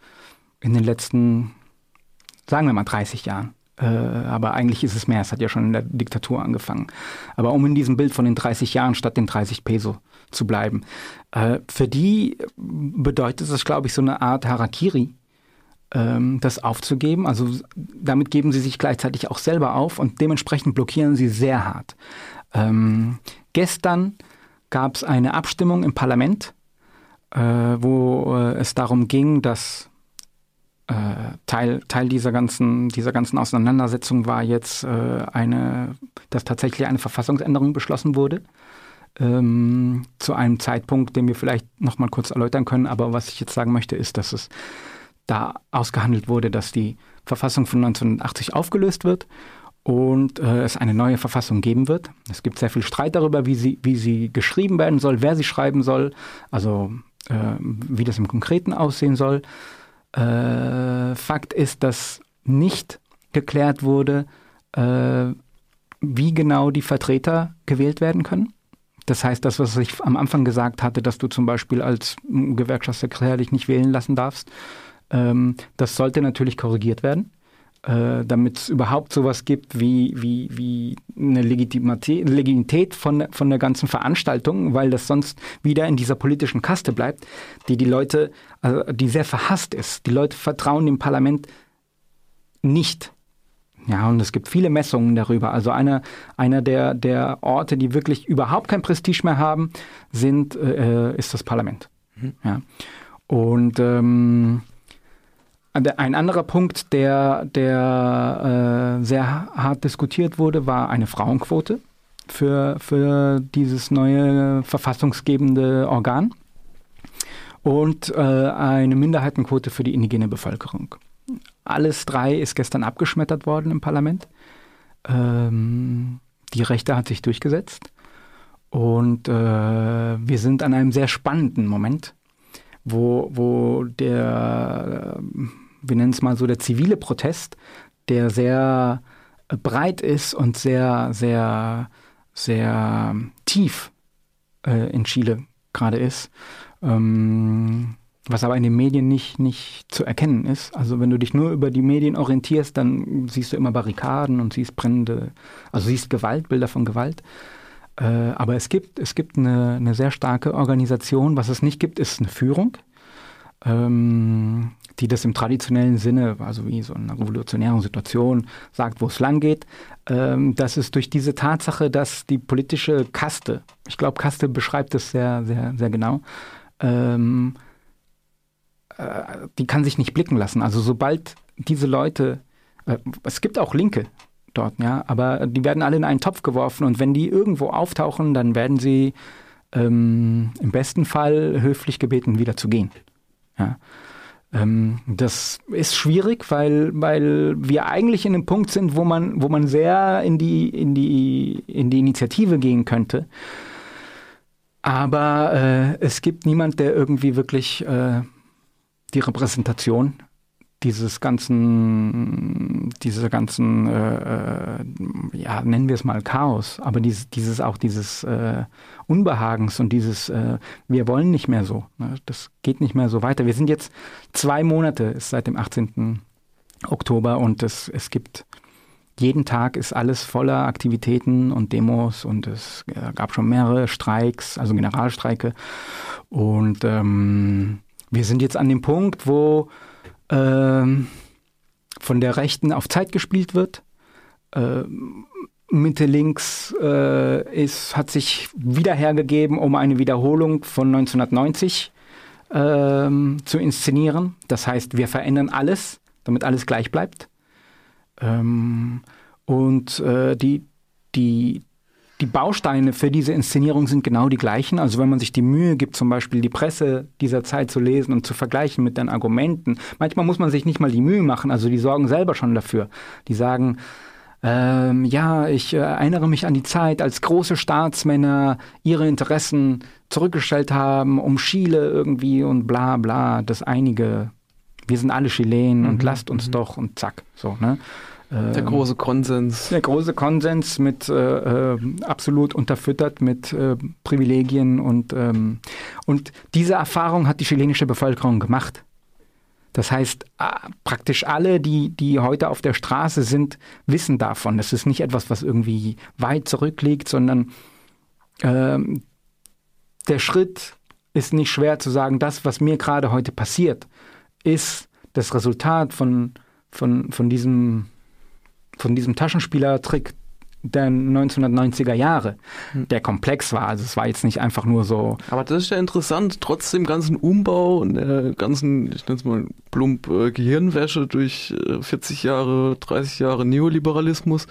in den letzten, sagen wir mal, 30 Jahren äh, aber eigentlich ist es mehr. Es hat ja schon in der Diktatur angefangen. Aber um in diesem Bild von den 30 Jahren statt den 30 Peso zu bleiben. Äh, für die bedeutet es, glaube ich, so eine Art Harakiri, das aufzugeben. Also damit geben sie sich gleichzeitig auch selber auf und dementsprechend blockieren sie sehr hart. Ähm, gestern gab es eine Abstimmung im Parlament, äh, wo äh, es darum ging, dass äh, Teil, Teil dieser ganzen, dieser ganzen Auseinandersetzung war jetzt äh, eine, dass tatsächlich eine Verfassungsänderung beschlossen wurde. Ähm, zu einem Zeitpunkt, den wir vielleicht noch mal kurz erläutern können. Aber was ich jetzt sagen möchte, ist, dass es da ausgehandelt wurde, dass die Verfassung von 1980 aufgelöst wird und äh, es eine neue Verfassung geben wird. Es gibt sehr viel Streit darüber, wie sie, wie sie geschrieben werden soll, wer sie schreiben soll, also äh, wie das im Konkreten aussehen soll. Äh, Fakt ist, dass nicht geklärt wurde, äh, wie genau die Vertreter gewählt werden können. Das heißt, das, was ich am Anfang gesagt hatte, dass du zum Beispiel als Gewerkschaftssekretär dich nicht wählen lassen darfst, ähm, das sollte natürlich korrigiert werden. äh, damit es überhaupt sowas gibt wie, wie, wie eine Legitimität, Legitimität von, von der ganzen Veranstaltung, weil das sonst wieder in dieser politischen Kaste bleibt, die die Leute, also die sehr verhasst ist. Die Leute vertrauen dem Parlament nicht. Ja, und es gibt viele Messungen darüber. Also einer, einer der, der Orte, die wirklich überhaupt kein Prestige mehr haben, sind, äh, ist das Parlament. Mhm. Ja. Und ähm, ein anderer Punkt, der, der äh, sehr hart diskutiert wurde, war eine Frauenquote für, für dieses neue verfassungsgebende Organ und äh, eine Minderheitenquote für die indigene Bevölkerung. Alles drei ist gestern abgeschmettert worden im Parlament. Ähm, die Rechte hat sich durchgesetzt. Und äh, wir sind an einem sehr spannenden Moment, wo, wo der, wir nennen es mal so, der zivile Protest, der sehr breit ist und sehr, sehr, sehr tief äh, in Chile gerade ist, ähm, was aber in den Medien nicht, nicht zu erkennen ist. Also wenn du dich nur über die Medien orientierst, dann siehst du immer Barrikaden und siehst brennende, also siehst Gewalt, Bilder von Gewalt. Äh, aber es gibt, es gibt eine, eine sehr starke Organisation. Was es nicht gibt, ist eine Führung, ähm, die das im traditionellen Sinne, also wie so eine revolutionäre Situation, sagt, wo es lang geht. Ähm, das ist durch diese Tatsache, dass die politische Kaste, ich glaube, Kaste beschreibt es sehr, sehr, sehr genau, ähm, äh, die kann sich nicht blicken lassen. Also sobald diese Leute, äh, es gibt auch Linke dort, ja, aber die werden alle in einen Topf geworfen und wenn die irgendwo auftauchen, dann werden sie ähm, im besten Fall höflich gebeten, wieder zu gehen. Ja. Ähm, das ist schwierig, weil, weil wir eigentlich in einem Punkt sind, wo man, wo man sehr in die, in die, in die Initiative gehen könnte. Aber äh, es gibt niemand, der irgendwie wirklich äh, die Repräsentation dieses ganzen, dieser ganzen, äh, äh, ja, nennen wir es mal Chaos, aber dieses, dieses auch dieses äh, Unbehagens und dieses, äh, wir wollen nicht mehr so. Ne? Das geht nicht mehr so weiter. Wir sind jetzt zwei Monate, ist seit dem 18. Oktober und es, es gibt jeden Tag ist alles voller Aktivitäten und Demos und es äh, gab schon mehrere Streiks, also Generalstreike. Und ähm, wir sind jetzt an dem Punkt, wo ähm, von der Rechten auf Zeit gespielt wird. Ähm, Mitte links äh, ist, hat sich wieder hergegeben, um eine Wiederholung von 1990 ähm, zu inszenieren. Das heißt, wir verändern alles, damit alles gleich bleibt. Ähm, und äh, die, die, die Bausteine für diese Inszenierung sind genau die gleichen. Also wenn man sich die Mühe gibt, zum Beispiel die Presse dieser Zeit zu lesen und zu vergleichen mit den Argumenten, manchmal muss man sich nicht mal die Mühe machen. Also die sorgen selber schon dafür. Die sagen, ähm, ja, ich äh, erinnere mich an die Zeit, als große Staatsmänner ihre Interessen zurückgestellt haben, um Chile irgendwie und bla bla, das einige, wir sind alle Chilen mhm. und lasst uns mhm. doch und zack, so, ne? Der ähm, große Konsens. Der große Konsens mit äh, äh, absolut unterfüttert mit äh, Privilegien und ähm, und diese Erfahrung hat die chilenische Bevölkerung gemacht. Das heißt, praktisch alle, die, die heute auf der Straße sind, wissen davon. Das ist nicht etwas, was irgendwie weit zurückliegt, sondern ähm, der Schritt ist nicht schwer zu sagen, das, was mir gerade heute passiert, ist das Resultat von, von, von diesem von diesem Taschenspielertrick der 1990er Jahre, hm. der komplex war. Also es war jetzt nicht einfach nur so. Aber das ist ja interessant, trotz dem ganzen Umbau und der ganzen, ich nenne es mal plump, äh, Gehirnwäsche durch äh, 40 Jahre, 30 Jahre Neoliberalismus,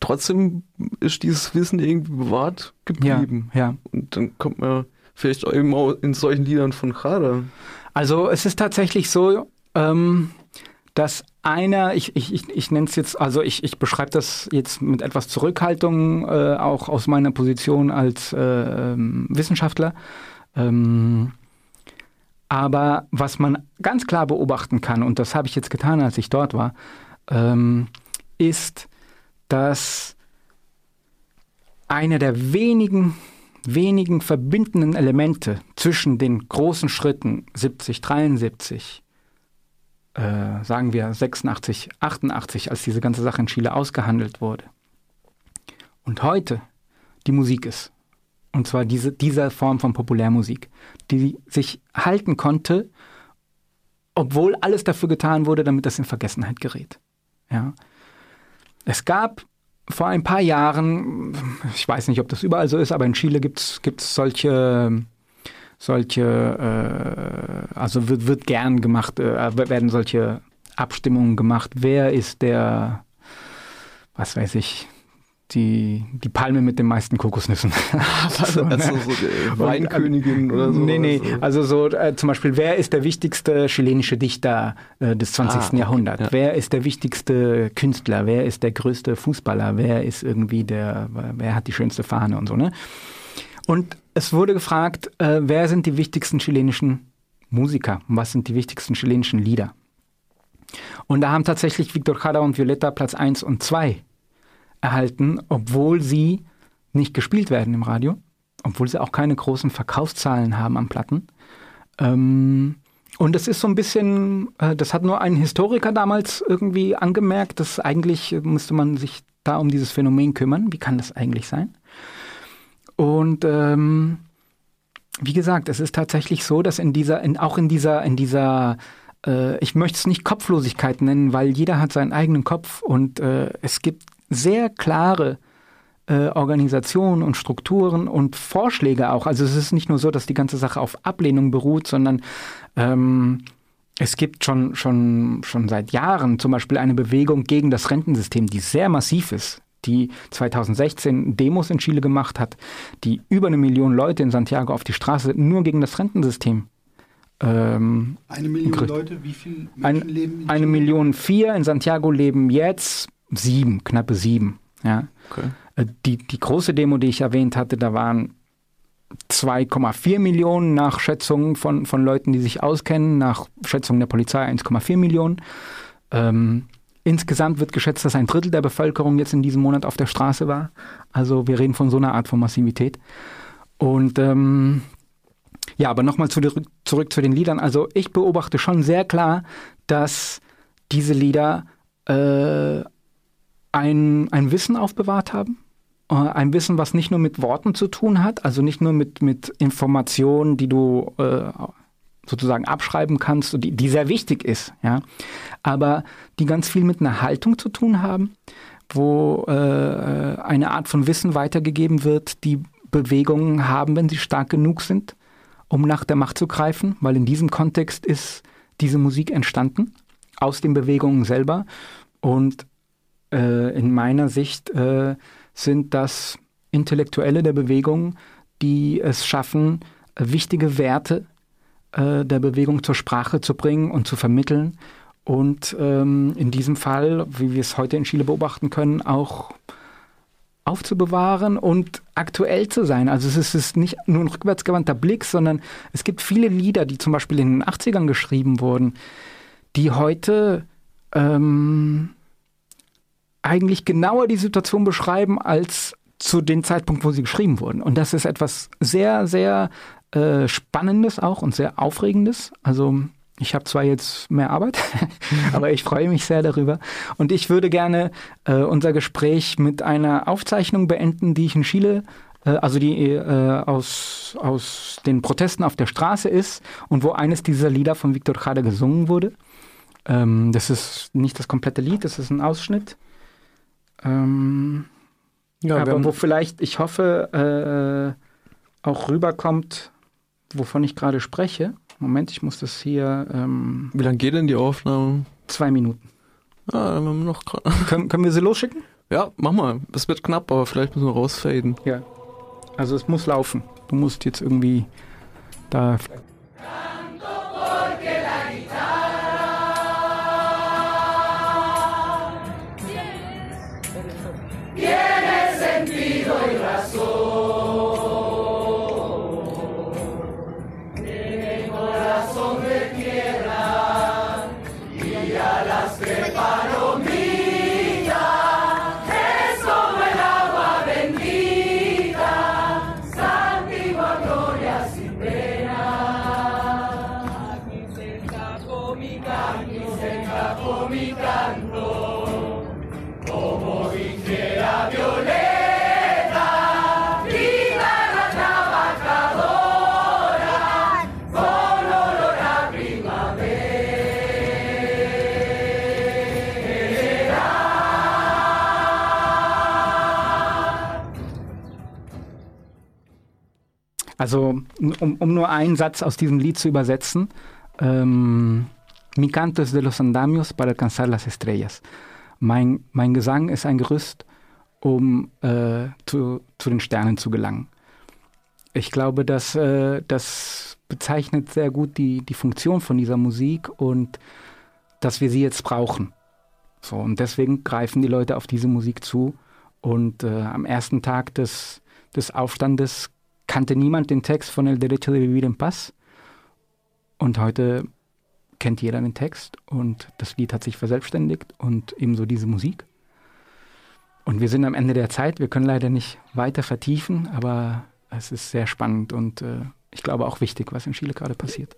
trotzdem ist dieses Wissen irgendwie bewahrt geblieben. Ja, ja. Und dann kommt man vielleicht auch eben auch in solchen Liedern von Kader. Also es ist tatsächlich so, ähm, dass einer, ich, ich, ich, ich nenne es jetzt, also ich, ich beschreibe das jetzt mit etwas Zurückhaltung, äh, auch aus meiner Position als äh, ähm, Wissenschaftler. Ähm, aber was man ganz klar beobachten kann, und das habe ich jetzt getan, als ich dort war, ähm, ist, dass einer der wenigen, wenigen verbindenden Elemente zwischen den großen Schritten 70, 73 äh, sagen wir 86, 88, als diese ganze Sache in Chile ausgehandelt wurde. Und heute die Musik ist. Und zwar diese, dieser Form von Populärmusik, die sich halten konnte, obwohl alles dafür getan wurde, damit das in Vergessenheit gerät. Ja. Es gab vor ein paar Jahren, ich weiß nicht, ob das überall so ist, aber in Chile gibt es solche, solche, äh, also wird, wird gern gemacht, äh, werden solche Abstimmungen gemacht, wer ist der, was weiß ich, die, die Palme mit den meisten Kokosnüssen. [LAUGHS] so, ne? also so die Weinkönigin oder so. Nee, nee, also so äh, zum Beispiel, wer ist der wichtigste chilenische Dichter äh, des 20. Ah, okay. Jahrhunderts? Ja. Wer ist der wichtigste Künstler? Wer ist der größte Fußballer? Wer ist irgendwie der, wer hat die schönste Fahne und so, ne? Und es wurde gefragt, äh, wer sind die wichtigsten chilenischen Musiker? Und was sind die wichtigsten chilenischen Lieder? Und da haben tatsächlich Victor Jara und Violetta Platz 1 und 2 erhalten, obwohl sie nicht gespielt werden im Radio, obwohl sie auch keine großen Verkaufszahlen haben an Platten. Ähm, und das ist so ein bisschen, äh, das hat nur ein Historiker damals irgendwie angemerkt, dass eigentlich müsste man sich da um dieses Phänomen kümmern. Wie kann das eigentlich sein? Und ähm, wie gesagt, es ist tatsächlich so, dass in dieser, in, auch in dieser, in dieser äh, ich möchte es nicht Kopflosigkeit nennen, weil jeder hat seinen eigenen Kopf und äh, es gibt sehr klare äh, Organisationen und Strukturen und Vorschläge auch. Also es ist nicht nur so, dass die ganze Sache auf Ablehnung beruht, sondern ähm, es gibt schon, schon, schon seit Jahren zum Beispiel eine Bewegung gegen das Rentensystem, die sehr massiv ist, die 2016 Demos in Chile gemacht hat, die über eine Million Leute in Santiago auf die Straße nur gegen das Rentensystem ähm, eine Million Leute, wie viele Menschen ein, leben in Chile? Eine Million vier in Santiago leben jetzt sieben, knappe sieben. Ja. Okay. Äh, die, die große Demo, die ich erwähnt hatte, da waren 2,4 Millionen nach Schätzungen von, von Leuten, die sich auskennen, nach Schätzungen der Polizei 1,4 Millionen. Ähm, insgesamt wird geschätzt, dass ein Drittel der Bevölkerung jetzt in diesem Monat auf der Straße war. Also wir reden von so einer Art von Massivität. Und ähm, ja, aber nochmal zu, zurück zu den Liedern. Also ich beobachte schon sehr klar, dass diese Lieder äh, ein, ein Wissen aufbewahrt haben. Äh, ein Wissen, was nicht nur mit Worten zu tun hat, also nicht nur mit, mit Informationen, die du äh, sozusagen abschreiben kannst, die, die sehr wichtig ist, ja, aber die ganz viel mit einer Haltung zu tun haben, wo äh, eine Art von Wissen weitergegeben wird, die Bewegungen haben, wenn sie stark genug sind, um nach der Macht zu greifen, weil in diesem Kontext ist diese Musik entstanden, aus den Bewegungen selber. Und äh, in meiner Sicht äh, sind das Intellektuelle der Bewegung, die es schaffen, wichtige Werte äh, der Bewegung zur Sprache zu bringen und zu vermitteln und ähm, in diesem Fall, wie wir es heute in Chile beobachten können, auch aufzubewahren und aktuell zu sein. Also es ist nicht nur ein rückwärtsgewandter Blick, sondern es gibt viele Lieder, die zum Beispiel in den 80ern geschrieben wurden, die heute ähm, eigentlich genauer die Situation beschreiben als zu dem Zeitpunkt, wo sie geschrieben wurden. Und das ist etwas sehr, sehr äh, Spannendes auch und sehr Aufregendes. Also ich habe zwar jetzt mehr Arbeit, [LAUGHS] aber ich freue mich sehr darüber. Und ich würde gerne äh, unser Gespräch mit einer Aufzeichnung beenden, die ich in Chile, äh, also die äh, aus, aus den Protesten auf der Straße ist und wo eines dieser Lieder von Victor Jade gesungen wurde. Ähm, das ist nicht das komplette Lied, das ist ein Ausschnitt. Ähm, ja, aber wo vielleicht, ich hoffe, äh, auch rüberkommt, wovon ich gerade spreche. Moment, ich muss das hier. Ähm, Wie lange geht denn die Aufnahme? Zwei Minuten. Ah, dann haben wir noch [LAUGHS] können, können wir sie losschicken? Ja, mach mal. Es wird knapp, aber vielleicht müssen wir rausfaden. Ja. Also es muss laufen. Du musst jetzt irgendwie da. Um, um nur einen Satz aus diesem Lied zu übersetzen. Ähm, Mi canto es de los andamios para alcanzar las estrellas. Mein, mein Gesang ist ein Gerüst, um äh, zu, zu den Sternen zu gelangen. Ich glaube, dass äh, das bezeichnet sehr gut die, die Funktion von dieser Musik und dass wir sie jetzt brauchen. So, und deswegen greifen die Leute auf diese Musik zu. Und äh, am ersten Tag des, des Aufstandes kannte niemand den Text von El Derecho de Vivir en Paz. Und heute kennt jeder den Text und das Lied hat sich verselbstständigt und ebenso diese Musik. Und wir sind am Ende der Zeit. Wir können leider nicht weiter vertiefen, aber es ist sehr spannend und äh, ich glaube auch wichtig, was in Chile gerade passiert.